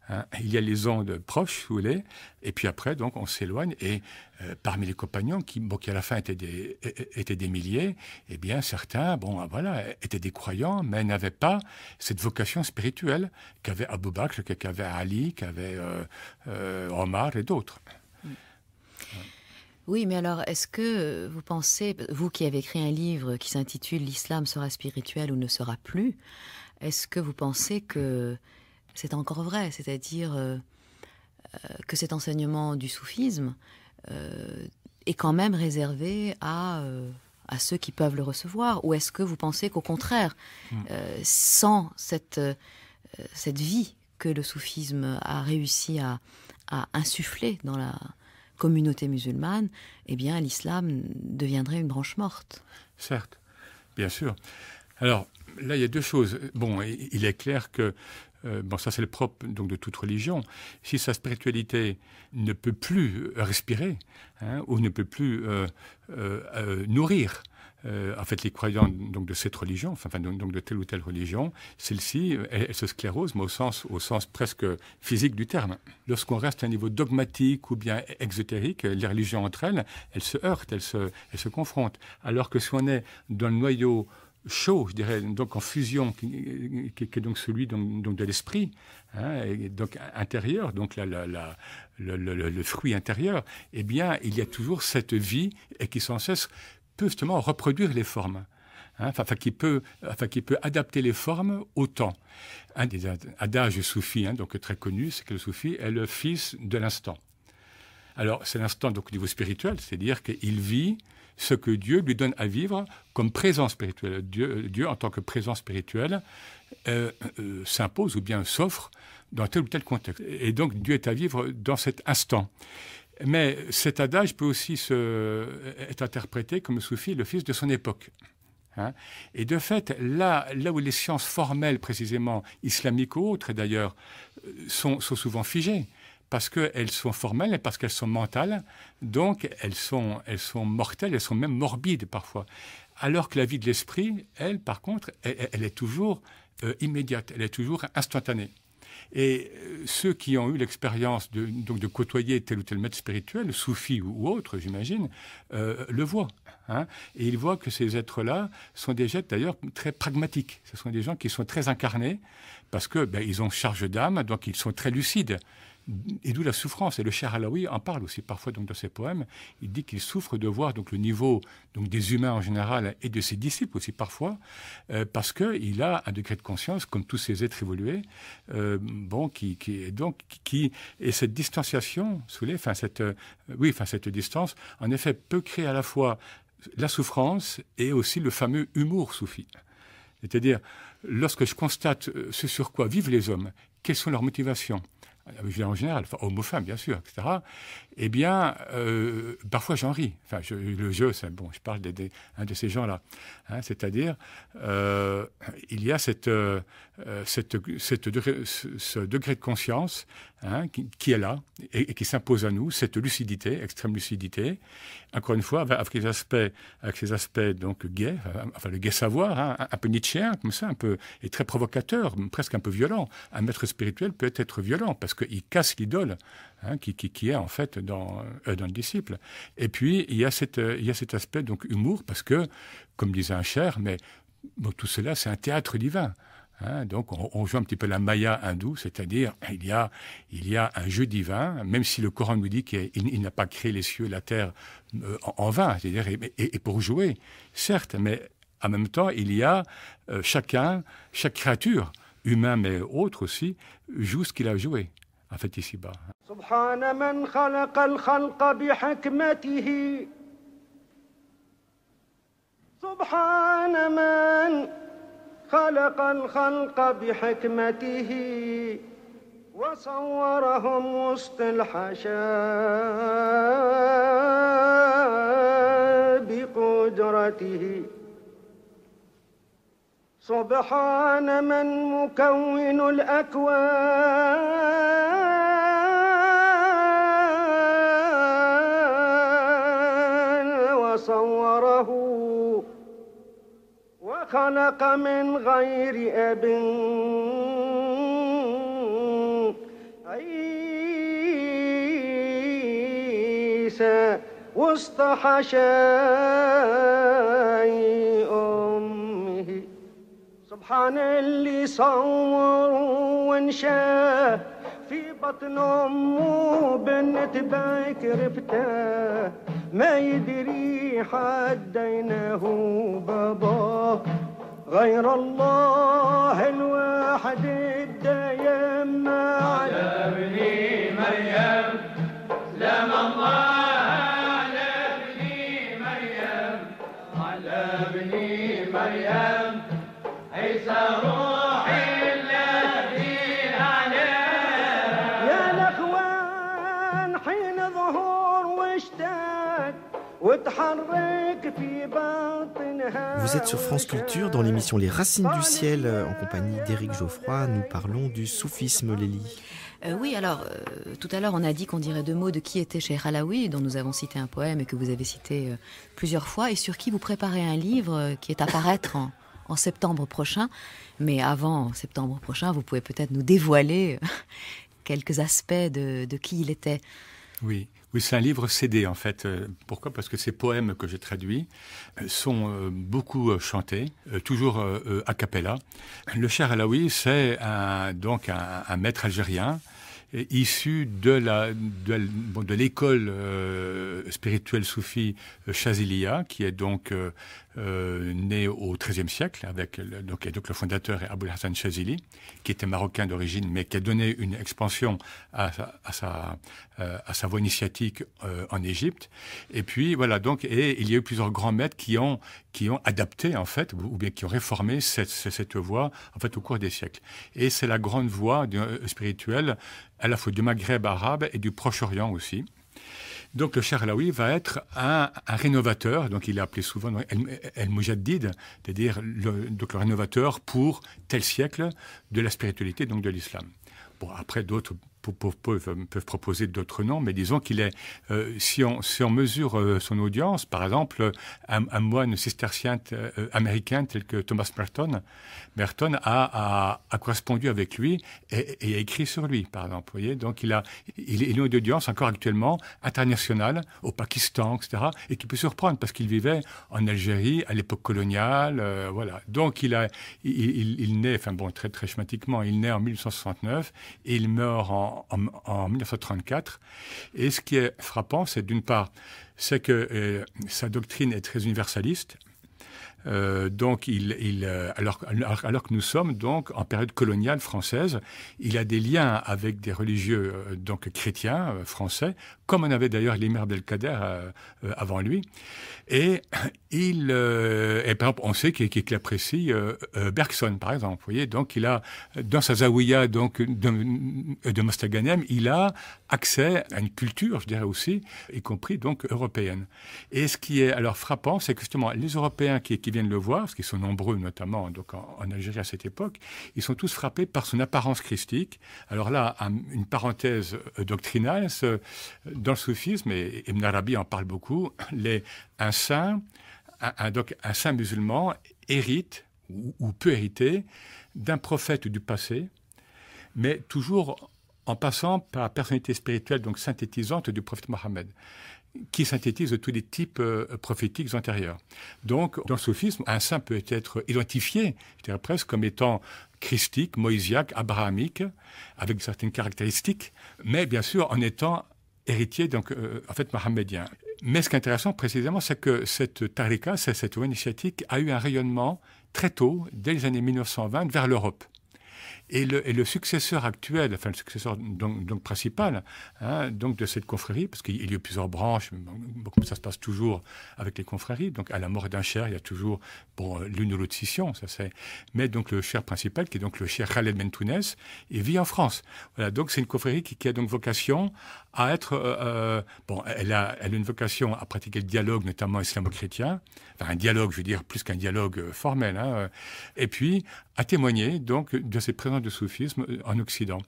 Speaker 3: hein. Il y a les ondes proches, si vous voulez, et puis après, donc, on s'éloigne. Et euh, parmi les compagnons, qui, bon, qui à la fin étaient des, étaient des milliers, eh bien, certains, bon, voilà, étaient des croyants, mais n'avaient pas cette vocation spirituelle qu'avait Abu Bakr, qu'avait Ali, qu'avait euh, euh, Omar et d'autres.
Speaker 4: Oui, mais alors, est-ce que vous pensez, vous qui avez écrit un livre qui s'intitule L'islam sera spirituel ou ne sera plus, est-ce que vous pensez que c'est encore vrai? C'est-à-dire euh, euh, que cet enseignement du soufisme euh, est quand même réservé à, euh, à ceux qui peuvent le recevoir? Ou est-ce que vous pensez qu'au contraire, euh, sans cette, euh, cette vie que le soufisme a réussi à, à insuffler dans la communauté musulmane, eh bien l'islam deviendrait une branche morte.
Speaker 3: Certes, bien sûr. Alors, là, il y a deux choses. Bon, il est clair que, euh, bon, ça c'est le propre donc, de toute religion. Si sa spiritualité ne peut plus respirer, hein, ou ne peut plus euh, euh, euh, nourrir, euh, en fait, les croyants donc, de cette religion, enfin, donc, de telle ou telle religion, celle-ci, euh, elle, se sclérose, mais au sens, presque physique du terme. Lorsqu'on reste à un niveau dogmatique ou bien exotérique, les religions entre elles, elles se heurtent, elles se confrontent. Alors que si on est dans le noyau chaud, je dirais, donc en fusion, qui, est donc celui donc, donc de l'esprit, hein, donc intérieur, donc la, le, fruit intérieur, eh bien, il y a toujours cette vie et qui sans cesse peut justement reproduire les formes. hein, enfin, qui peut, qui peut adapter les formes au temps. Un des ad- adages soufis, hein, donc très connu, c'est que le soufi est le fils de l'instant. Alors, c'est l'instant donc au niveau spirituel, c'est-à-dire qu'il vit ce que Dieu lui donne à vivre comme présence spirituelle. Dieu, Dieu en tant que présence spirituelle, euh, euh, s'impose ou bien s'offre dans tel ou tel contexte. Et donc, Dieu est à vivre dans cet instant. Mais cet adage peut aussi être interprété comme soufi, le fils de son époque. Hein. et de fait, là, là où les sciences formelles, précisément islamiques ou autres, d'ailleurs, euh, sont souvent figées, parce qu'elles sont formelles et parce qu'elles sont mentales, donc elles sont, elles sont mortelles, elles sont même morbides parfois. Alors que la vie de l'esprit, elle, par contre, elle, est toujours euh, immédiate, elle est toujours instantanée. Et euh, ceux qui ont eu l'expérience de, donc de côtoyer tel ou tel maître spirituel, soufi ou, ou autre, j'imagine, euh, le voient. Hein, et ils voient que ces êtres-là sont des êtres d'ailleurs très pragmatiques. Ce sont des gens qui sont très incarnés parce que ben, ils ont charge d'âme, donc ils sont très lucides. Et d'où la souffrance. Et le cher Alaoui en parle aussi parfois donc, dans ses poèmes. Il dit qu'il souffre de voir donc, le niveau donc, des humains en général et de ses disciples aussi parfois, euh, parce qu'il a un degré de conscience, comme tous ces êtres évolués, euh, bon, qui, qui, donc, qui, et cette distanciation, les, enfin, cette, euh, oui, enfin, cette distance, en effet, peut créer à la fois la souffrance et aussi le fameux humour soufi. C'est-à-dire, lorsque je constate euh, ce sur quoi vivent les hommes, quelles sont leurs motivations, euh, en général, homme bien sûr, etc., eh bien, euh, parfois j'en ris. Enfin, le jeu, c'est bon, je parle de, de ces gens-là. Hein, c'est-à-dire, euh, il y a cette, cette degré, ce, degré de conscience hein, qui, est là et, qui s'impose à nous, cette lucidité, extrême lucidité. Encore une fois, avec ces aspects, avec ces aspects donc gays, enfin le gai savoir, hein, un peu nietzschéen comme ça, un peu et très provocateur, presque un peu violent. Un maître spirituel peut être violent parce qu'il casse l'idole hein, qui, est en fait dans, euh, le disciple. Et puis il y a cette, il y a cet aspect donc humour parce que, comme disait un cher, mais tout cela c'est un théâtre divin. Hein, donc on, joue un petit peu la maya hindoue, c'est-à-dire il y a un jeu divin, même si le Coran nous dit qu'il n'a pas créé les cieux, la terre euh, en, vain, c'est-à-dire et, pour jouer, certes, mais en même temps il y a euh, chacun, chaque créature, humain mais autre aussi, joue ce qu'il a joué, en fait ici-bas.
Speaker 6: سبحان من خلق الخلق بحكمته. سبحان من خلق الخلق بحكمته. وصورهم وسط الحشا بقدرته. سبحان من مكون الأكوان. خلق من غير أب. عيسى وسط حشاي أمه؟ سبحان اللي صور وانشاه في بطن أمه بنت باكر فتاه ما يدري حديناه باباه غير الله الواحد الدايم على ابني مريم سلام الله
Speaker 2: Vous êtes sur France Culture dans l'émission Les Racines du Ciel en compagnie d'Éric Geoffroy. Nous parlons du soufisme, Lélie.
Speaker 4: Euh, oui, alors, euh, tout à l'heure, on a dit qu'on dirait deux mots de qui était chez Halawi, dont nous avons cité un poème et que vous avez cité euh, plusieurs fois, et sur qui vous préparez un livre qui est à paraître en, septembre prochain. Mais avant septembre prochain, vous pouvez peut-être nous dévoiler [LAUGHS] quelques aspects de, de qui il était.
Speaker 3: Oui. Oui, c'est un livre CD en fait. Euh, pourquoi? Parce que ces poèmes que j'ai traduits euh, sont euh, beaucoup chantés, toujours a cappella. Le cher Alaoui, c'est donc un, maître algérien issu de la l'école spirituelle soufie Chazilia, qui est donc né au XIIIe siècle, avec donc, le fondateur est Abou Hassan Chazili, qui était marocain d'origine, mais qui a donné une expansion à, sa, euh, voie initiatique euh, en Égypte. Et puis voilà, donc, et il y a eu plusieurs grands maîtres qui ont, qui ont adapté, en fait, ou bien qui ont réformé cette, cette voie, en fait, au cours des siècles. Et c'est la grande voie spirituelle, à la fois du Maghreb arabe et du Proche-Orient aussi. Donc le Alaoui va être un, rénovateur, donc il est appelé souvent El, Mujaddid, c'est-à-dire le, le rénovateur pour tel siècle de la spiritualité, donc de l'islam. Bon, après, d'autres peuvent, peuvent proposer d'autres noms, mais disons qu'il est, euh, si, on, mesure euh, son audience, par exemple, un, moine cistercien euh, américain tel que Thomas Merton, Merton a, correspondu avec lui et, a écrit sur lui, par exemple. Voyez Donc il a, une audience encore actuellement internationale, au Pakistan, etc., et qui peut surprendre parce qu'il vivait en Algérie à l'époque coloniale, voilà. Donc il naît, enfin bon, très très schématiquement, il naît en 1869 et il meurt en en, 1934. Et ce qui est frappant, c'est d'une part, c'est que euh, sa doctrine est très universaliste. Euh, donc, il, il, euh, alors, alors, alors que nous sommes donc en période coloniale française, il a des liens avec des religieux euh, donc chrétiens euh, français, comme on avait d'ailleurs l'émir Abdelkader avant lui. Et [CLEARS THROAT] il, et par exemple, on sait qu'il qu'il apprécie Bergson, par exemple. Vous voyez, donc il a dans sa zawiya donc de, de Mostaganem, il a accès à une culture, je dirais aussi, y compris donc européenne. Et ce qui est alors frappant, c'est que justement les Européens qui, viennent le voir, parce qu'ils sont nombreux notamment donc en, Algérie à cette époque, ils sont tous frappés par son apparence christique. Alors là, un, une parenthèse euh, doctrinale, dans le soufisme, et Ibn Arabi en parle beaucoup, un saint, un saint musulman hérite ou, ou peut hériter d'un prophète du passé, mais toujours en passant par la personnalité spirituelle donc synthétisante du prophète Mohammed qui synthétise tous les types euh, prophétiques antérieurs. Donc, dans le soufisme, un saint peut être identifié, je dirais presque, comme étant christique, moïsiaque, abrahamique, avec certaines caractéristiques, mais bien sûr en étant héritier, donc euh, en fait mohammedien. Mais ce qui est intéressant précisément, c'est que cette tarika, cette voie initiatique, a eu un rayonnement très tôt, dès les années 1920, vers l'Europe. Et le, et le, successeur actuel, enfin le successeur donc, donc principal hein, donc de cette confrérie, parce qu'il y a plusieurs branches, comme ça se passe toujours avec les confréries, donc à la mort d'un cher, il y a toujours bon, l'une ou l'autre scission, ça c'est. Mais donc le cher principal, qui est donc le cher Khaled Mentounès, il vit en France. Voilà, donc c'est une confrérie qui, qui, a donc vocation à être, euh, euh, bon, elle a, elle a une vocation à pratiquer le dialogue, notamment islamo-chrétien, enfin un dialogue, je veux dire, plus qu'un dialogue formel, hein, et puis à témoigner donc de cette présence de soufisme en Occident.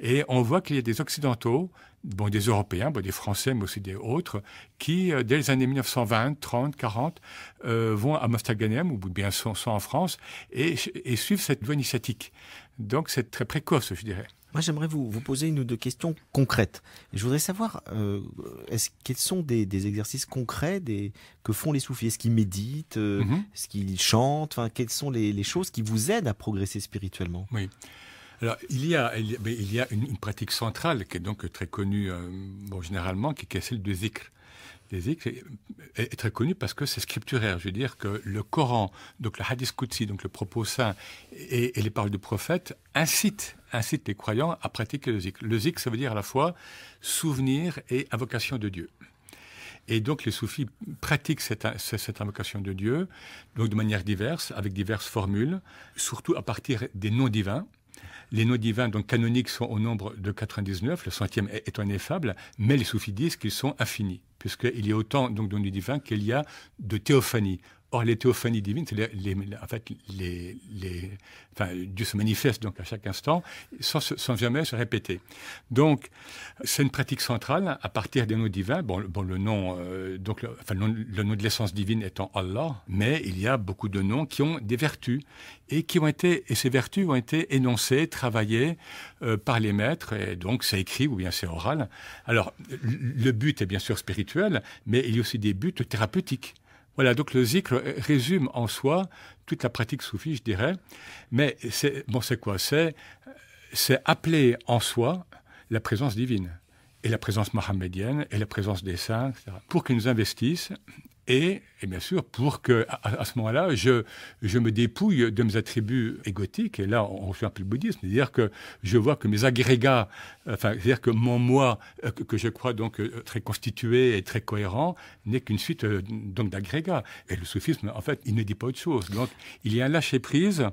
Speaker 3: Et on voit qu'il y a des Occidentaux, bon, des Européens, bon, des Français, mais aussi des autres, qui, euh, dès les années 1920, 30, 40, euh, vont à Mostaganem, ou bien sont, sont en France, et, et, suivent cette voie initiatique. Donc c'est très précoce, je dirais.
Speaker 2: Moi, j'aimerais vous, vous, poser une ou deux questions concrètes. Et je voudrais savoir, euh, est-ce, quels sont des, des exercices concrets des, que font les soufis? Est-ce qu'ils méditent euh, mm -hmm. Est-ce qu'ils chantent? Enfin, Quelles sont les, les, choses qui vous aident à progresser spirituellement?
Speaker 3: Oui. Alors, il y a, il y a, il y a une, une, pratique centrale qui est donc très connue, euh, bon, généralement, qui, qui est celle du zikr les zikr est très connu parce que c'est scripturaire. Je veux dire que le Coran, donc le Hadith Qudsi, donc le propos saint et, et, les paroles du prophète incitent, incitent les croyants à pratiquer le zikr. Le zikr, ça veut dire à la fois souvenir et invocation de Dieu. Et donc les soufis pratiquent cette, cette, invocation de Dieu donc de manière diverse, avec diverses formules, surtout à partir des noms divins. Les noms divins donc canoniques sont au nombre de 99, le centième étant ineffable, mais les soufis disent qu'ils sont infinis puisqu'il y a autant donc de divins qu'il y a de théophanies. Or, les théophanies divines, c'est en fait, Dieu se manifeste donc à chaque instant sans, jamais se répéter. Donc, c'est une pratique centrale à partir des noms divins. Bon, le nom, euh, donc, le nom de l'essence divine étant Allah, mais il y a beaucoup de noms qui ont des vertus et qui ont été, et ces vertus ont été énoncées, travaillées euh, par les maîtres, et donc c'est écrit ou bien c'est oral. Alors, le but est bien sûr spirituel, mais il y a aussi des buts thérapeutiques. Voilà, donc le zikr résume en soi toute la pratique soufie, je dirais. Mais c'est bon, quoi? C'est c'est appeler en soi la présence divine et la présence mohammedienne et la présence des saints, etc., pour qu'ils nous investissent et, et, bien sûr pour que à, à ce moment-là je, je me dépouille de mes attributs égotiques et là on rejoint un peu le bouddhisme c'est-à-dire que je vois que mes agrégats enfin c'est-à-dire que mon moi que, que, je crois donc très constitué et très cohérent n'est qu'une suite donc d'agrégats. Et le soufisme en fait il ne dit pas autre chose. Donc il y a un lâcher prise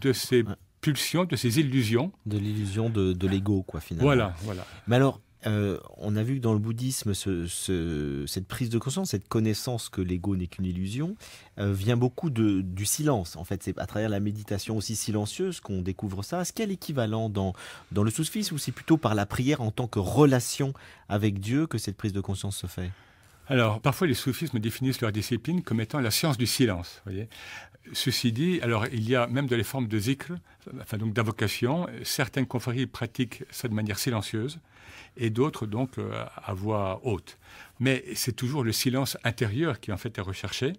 Speaker 3: de ces pulsions de ces illusions.
Speaker 2: De l'illusion de, de l'ego quoi finalement.
Speaker 3: Voilà voilà.
Speaker 2: Mais alors euh, on a vu que dans le bouddhisme, ce, ce, cette prise de conscience, cette connaissance que l'ego n'est qu'une illusion, euh, vient beaucoup du silence. En fait, c'est à travers la méditation aussi silencieuse qu'on découvre ça. Est-ce qu'il y a l'équivalent dans, dans le soufisme ou c'est plutôt par la prière en tant que relation avec Dieu que cette prise de conscience se fait?
Speaker 3: Alors, parfois, les soufismes définissent leur discipline comme étant la science du silence. Voyez Ceci dit, alors il y a même de les formes de zikr, enfin donc d'invocation. Certaines confréries pratiquent ça de manière silencieuse et d'autres donc euh, à voix haute. Mais c'est toujours le silence intérieur qui en fait est recherché.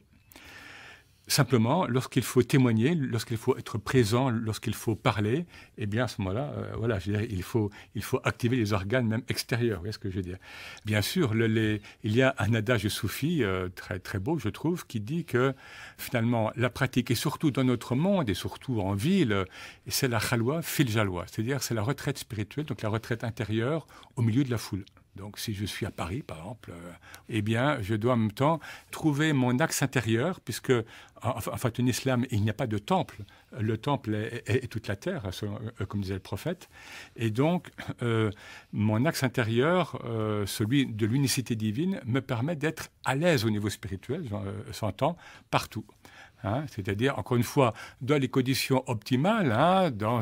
Speaker 3: Simplement, lorsqu'il faut témoigner, lorsqu'il faut être présent, lorsqu'il faut parler, eh bien, à ce moment-là, euh, voilà, il faut, il faut activer les organes même extérieurs. Vous voyez ce que je veux dire Bien sûr, il y a un adage soufi euh, très, très beau, je trouve, qui dit que finalement, la pratique, et surtout dans notre monde, et surtout en ville, c'est la khalwa fil c'est-à-dire c'est la retraite spirituelle, donc la retraite intérieure au milieu de la foule. Donc, si je suis à Paris, par exemple, euh, eh bien, je dois en même temps trouver mon axe intérieur, puisque, en, fait, en islam, il n'y a pas de temple. Le temple est, toute la terre, euh, comme disait le prophète. Et donc, euh, mon axe intérieur, celui de l'unicité divine, me permet d'être à l'aise au niveau spirituel, s'entend, partout. Hein, c'est-à-dire, encore une fois, dans les conditions optimales, hein, dans,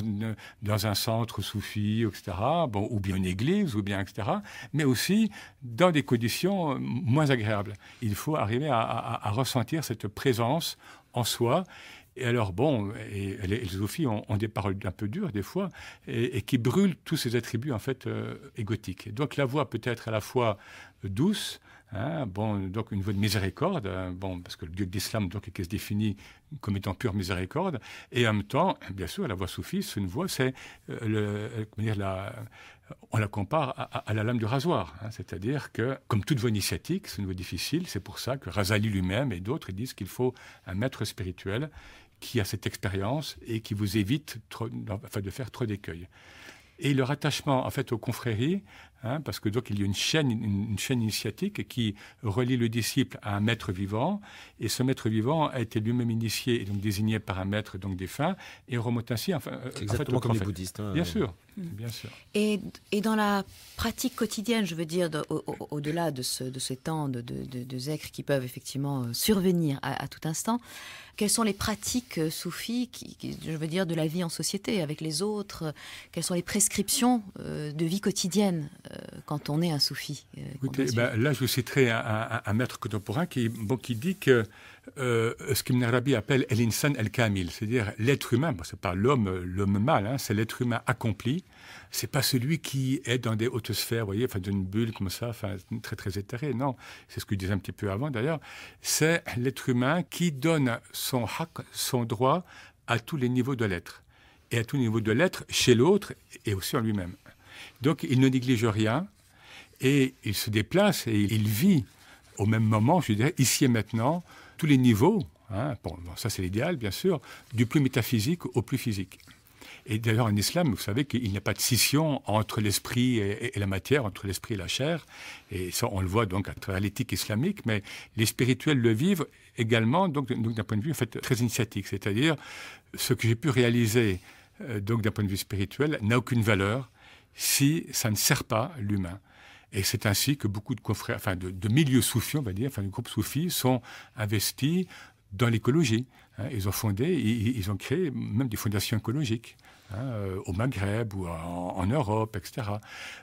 Speaker 3: dans, un centre soufi, etc., bon, ou bien une église, ou bien, etc., mais aussi dans des conditions moins agréables. Il faut arriver à, ressentir cette présence en soi. Et alors, bon, et, les, soufis ont, des paroles un peu dures des fois, et, qui brûlent tous ces attributs, en fait, euh, égotiques. Donc, la voix peut être à la fois douce, Hein, bon, donc une voie de miséricorde, hein, bon, parce que le Dieu d'islam donc qui se définit comme étant pure miséricorde, et en même temps, bien sûr, la voix soufiste, une voix, c'est euh, la, on la compare à, la lame du rasoir, hein, c'est-à-dire que, comme toute voie initiatique, c'est une voie difficile, c'est pour ça que Razali lui-même et d'autres disent qu'il faut un maître spirituel qui a cette expérience et qui vous évite enfin, de faire trop d'écueils. Et le rattachement en fait aux confréries, Hein, parce que donc il y a une chaîne, une, chaîne initiatique qui relie le disciple à un maître vivant, et ce maître vivant a été lui-même initié et donc désigné par un maître donc défunt, et remonte ainsi enfin,
Speaker 2: euh, exactement comme les bouddhistes. Hein,
Speaker 3: bien sûr. Bien sûr.
Speaker 4: Et, et, dans la pratique quotidienne, je veux dire, au-delà de, ce, de ces temps de, de, de, qui peuvent effectivement euh, survenir à, tout instant, quelles sont les pratiques euh, soufis, qui, je veux dire, de la vie en société avec les autres Quelles sont les prescriptions de vie quotidienne euh, quand on est un soufi
Speaker 3: euh, ben, Là, je citerai un, un, maître contemporain qui, bon, qui dit que euh, ce qu'Ibn Arabi appelle l'insan el-kamil, c'est-à-dire l'être humain, bon, c'est pas l'homme, l'homme mal, hein, c'est l'être humain accompli. C'est pas celui qui est dans des hautes sphères, vous voyez, enfin d'une bulle comme ça, enfin très très éthérée. Non, c'est ce que je disais un petit peu avant d'ailleurs. C'est l'être humain qui donne son haq, son droit à tous les niveaux de l'être et à tous les niveaux de l'être chez l'autre et aussi en lui-même. Donc il ne néglige rien et il se déplace et il vit au même moment, je dirais, ici et maintenant, tous les niveaux, hein, ça c'est l'idéal bien sûr, du plus métaphysique au plus physique. Et d'ailleurs, en islam, vous savez qu'il n'y a pas de scission entre l'esprit et, la matière, entre l'esprit et la chair. Et ça, on le voit donc à travers l'éthique islamique, mais les spirituels le vivent également, donc, d'un point de vue en fait, très initiatique. C'est-à-dire, ce que j'ai pu réaliser euh, donc d'un point de vue spirituel n'a aucune valeur si ça ne sert pas l'humain. Et c'est ainsi que beaucoup de confrères, enfin de, milieux soufis, on va dire, enfin de groupes soufis, sont investis dans l'écologie. Hein. Ils ont fondé, ils, ont créé même des fondations écologiques hein, euh, au Maghreb ou en, Europe, etc.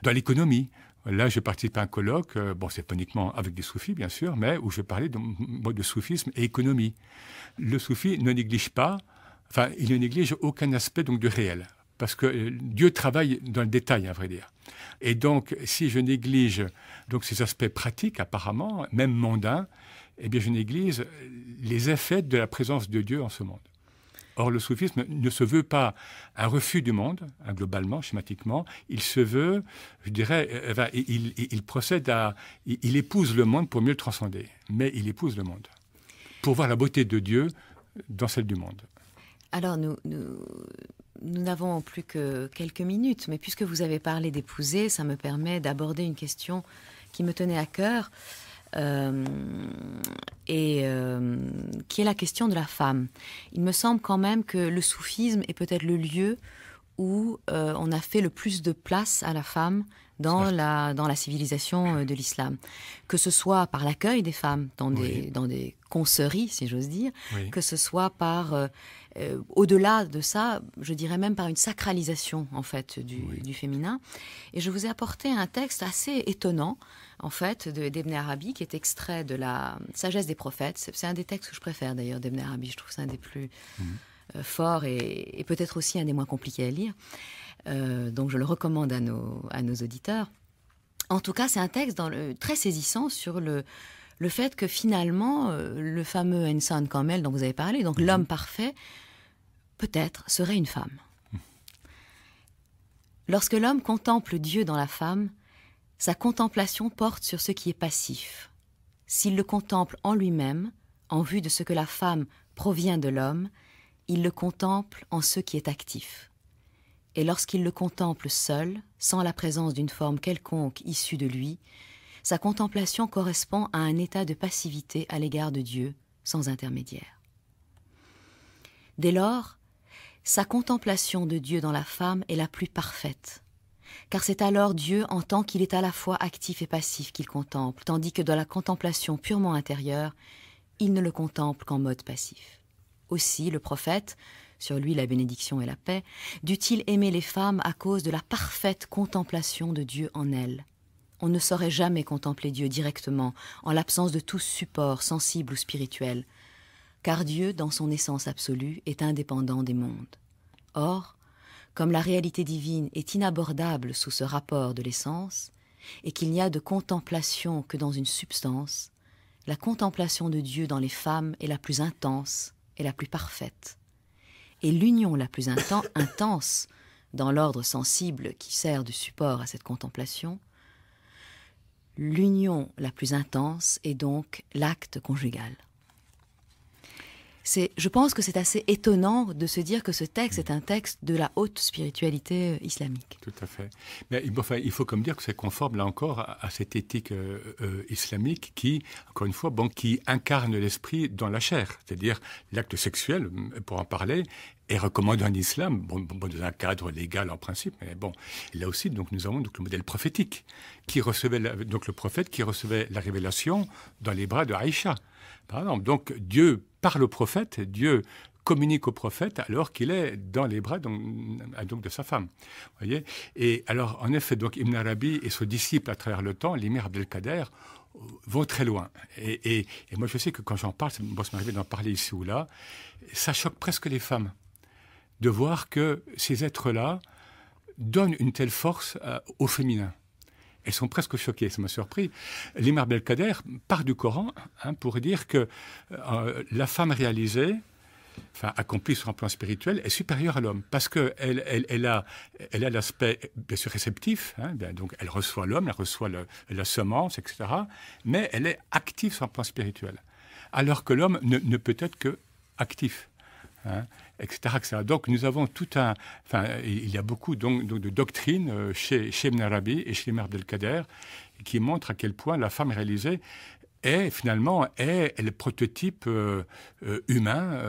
Speaker 3: Dans l'économie. Là, j'ai participé à un colloque, euh, bon, c'est pas uniquement avec des soufis, bien sûr, mais où je parlais de, de soufisme et économie. Le soufi ne néglige pas, enfin, il ne néglige aucun aspect donc du réel parce que euh, Dieu travaille dans le détail, à vrai dire. Et donc, si je néglige donc ces aspects pratiques, apparemment, même mondains, eh bien, je néglige les effets de la présence de Dieu en ce monde. Or, le soufisme ne se veut pas un refus du monde, hein, globalement, schématiquement. Il se veut, je dirais, euh, il, procède à, il, épouse le monde pour mieux le transcender. Mais il épouse le monde pour voir la beauté de Dieu dans celle du monde.
Speaker 4: Alors, nous, nous, nous n'avons plus que quelques minutes, mais puisque vous avez parlé d'épouser, ça me permet d'aborder une question qui me tenait à cœur, euh, et euh, qui est la question de la femme. Il me semble quand même que le soufisme est peut-être le lieu où euh, on a fait le plus de place à la femme dans la, dans la civilisation de l'islam. Que ce soit par l'accueil des femmes dans, des, dans des conceries, si j'ose dire, que ce soit par euh, au-delà de ça, je dirais même par une sacralisation en fait du, féminin. Et je vous ai apporté un texte assez étonnant en fait d'Ebn Arabi qui est extrait de la Sagesse des prophètes. C'est un des textes que je préfère d'ailleurs d'Ebn Arabi. Je trouve c'est un des plus mhm. euh, forts et, peut-être aussi un des moins compliqués à lire. Euh, donc je le recommande à nos, à nos auditeurs. En tout cas, c'est un texte dans le, très saisissant sur le, le fait que finalement, euh, le fameux Ensan Kamel dont vous avez parlé, donc l'homme parfait, peut-être serait une femme. Lorsque l'homme contemple Dieu dans la femme, sa contemplation porte sur ce qui est passif. S'il le contemple en lui-même, en vue de ce que la femme provient de l'homme, il le contemple en ce qui est actif. Et lorsqu'il le contemple seul, sans la présence d'une forme quelconque issue de lui, sa contemplation correspond à un état de passivité à l'égard de Dieu, sans intermédiaire. Dès lors, sa contemplation de Dieu dans la femme est la plus parfaite, car c'est alors Dieu en tant qu'il est à la fois actif et passif qu'il contemple, tandis que dans la contemplation purement intérieure, il ne le contemple qu'en mode passif. Aussi, le prophète, sur lui la bénédiction et la paix, dut-il aimer les femmes à cause de la parfaite contemplation de Dieu en elles. On ne saurait jamais contempler Dieu directement, en l'absence de tout support sensible ou spirituel, car Dieu, dans son essence absolue, est indépendant des mondes. Or, comme la réalité divine est inabordable sous ce rapport de l'essence, et qu'il n'y a de contemplation que dans une substance, la contemplation de Dieu dans les femmes est la plus intense et la plus parfaite. Et l'union la plus [LAUGHS] intense dans l'ordre sensible qui sert de support à cette contemplation, l'union la plus intense est donc l'acte conjugal je pense que c'est assez étonnant de se dire que ce texte est un texte de la haute spiritualité euh, islamique.
Speaker 3: Tout à fait. Mais enfin, il faut comme dire que c'est conforme là encore à, cette éthique euh, euh, islamique qui, encore une fois, bon, qui incarne l'esprit dans la chair, c'est-à-dire l'acte sexuel, pour en parler, est recommandé en islam, dans un cadre légal en principe, mais bon, là aussi, donc nous avons donc le modèle prophétique qui recevait donc le prophète qui recevait la révélation dans les bras de Aïcha. Par exemple, donc Dieu par le prophète, Dieu communique au prophète alors qu'il est dans les bras donc, donc de sa femme. Voyez? Et alors, en effet, donc Ibn Arabi et son disciple à travers le temps, l'émir Abdelkader, vont très loin. Et, moi, je sais que quand j'en parle, ça m'arrive d'en parler ici ou là, ça choque presque les femmes de voir que ces êtres-là donnent une telle force euh, au féminin. Elles sont presque choquées, ça m'a surpris. L'imam Belkader part du Coran hein, pour dire que euh, la femme réalisée, enfin accomplie sur un plan spirituel, est supérieure à l'homme parce qu'elle elle, a l'aspect bien réceptif, hein, donc elle reçoit l'homme, elle reçoit la semence, etc. Mais elle est active sur un plan spirituel, alors que l'homme ne, ne peut être que actif. Hein etc., Donc nous avons tout un... Enfin, il y a beaucoup de doctrines euh, chez, chez et chez Ibn Kader qui montrent à quel point la femme réalisée est finalement est, le prototype euh, euh, humain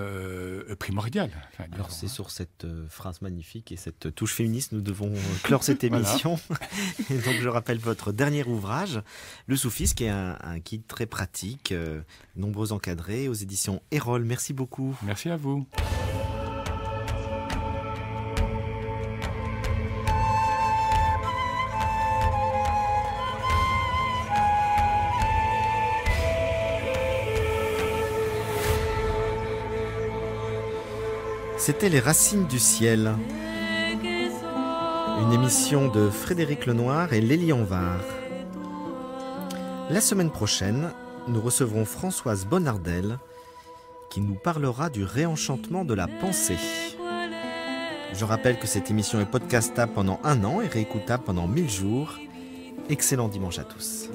Speaker 3: primordial.
Speaker 2: Alors c'est sur cette phrase magnifique et cette touche féministe nous devons clore cette [LAUGHS] émission. [LAUGHS] et donc je rappelle votre dernier ouvrage, Le Soufisme, qui est un, un guide très pratique, nombreux encadrés aux éditions Erol. Merci beaucoup.
Speaker 3: Merci à vous.
Speaker 2: C'était Les Racines du Ciel, une émission de Frédéric Lenoir et Lélie Anvar. La semaine prochaine, nous recevrons Françoise Bonnardel qui nous parlera du réenchantement de la pensée. Je rappelle que cette émission est podcastable pendant un an et réécoutable pendant mille jours. Excellent dimanche à tous.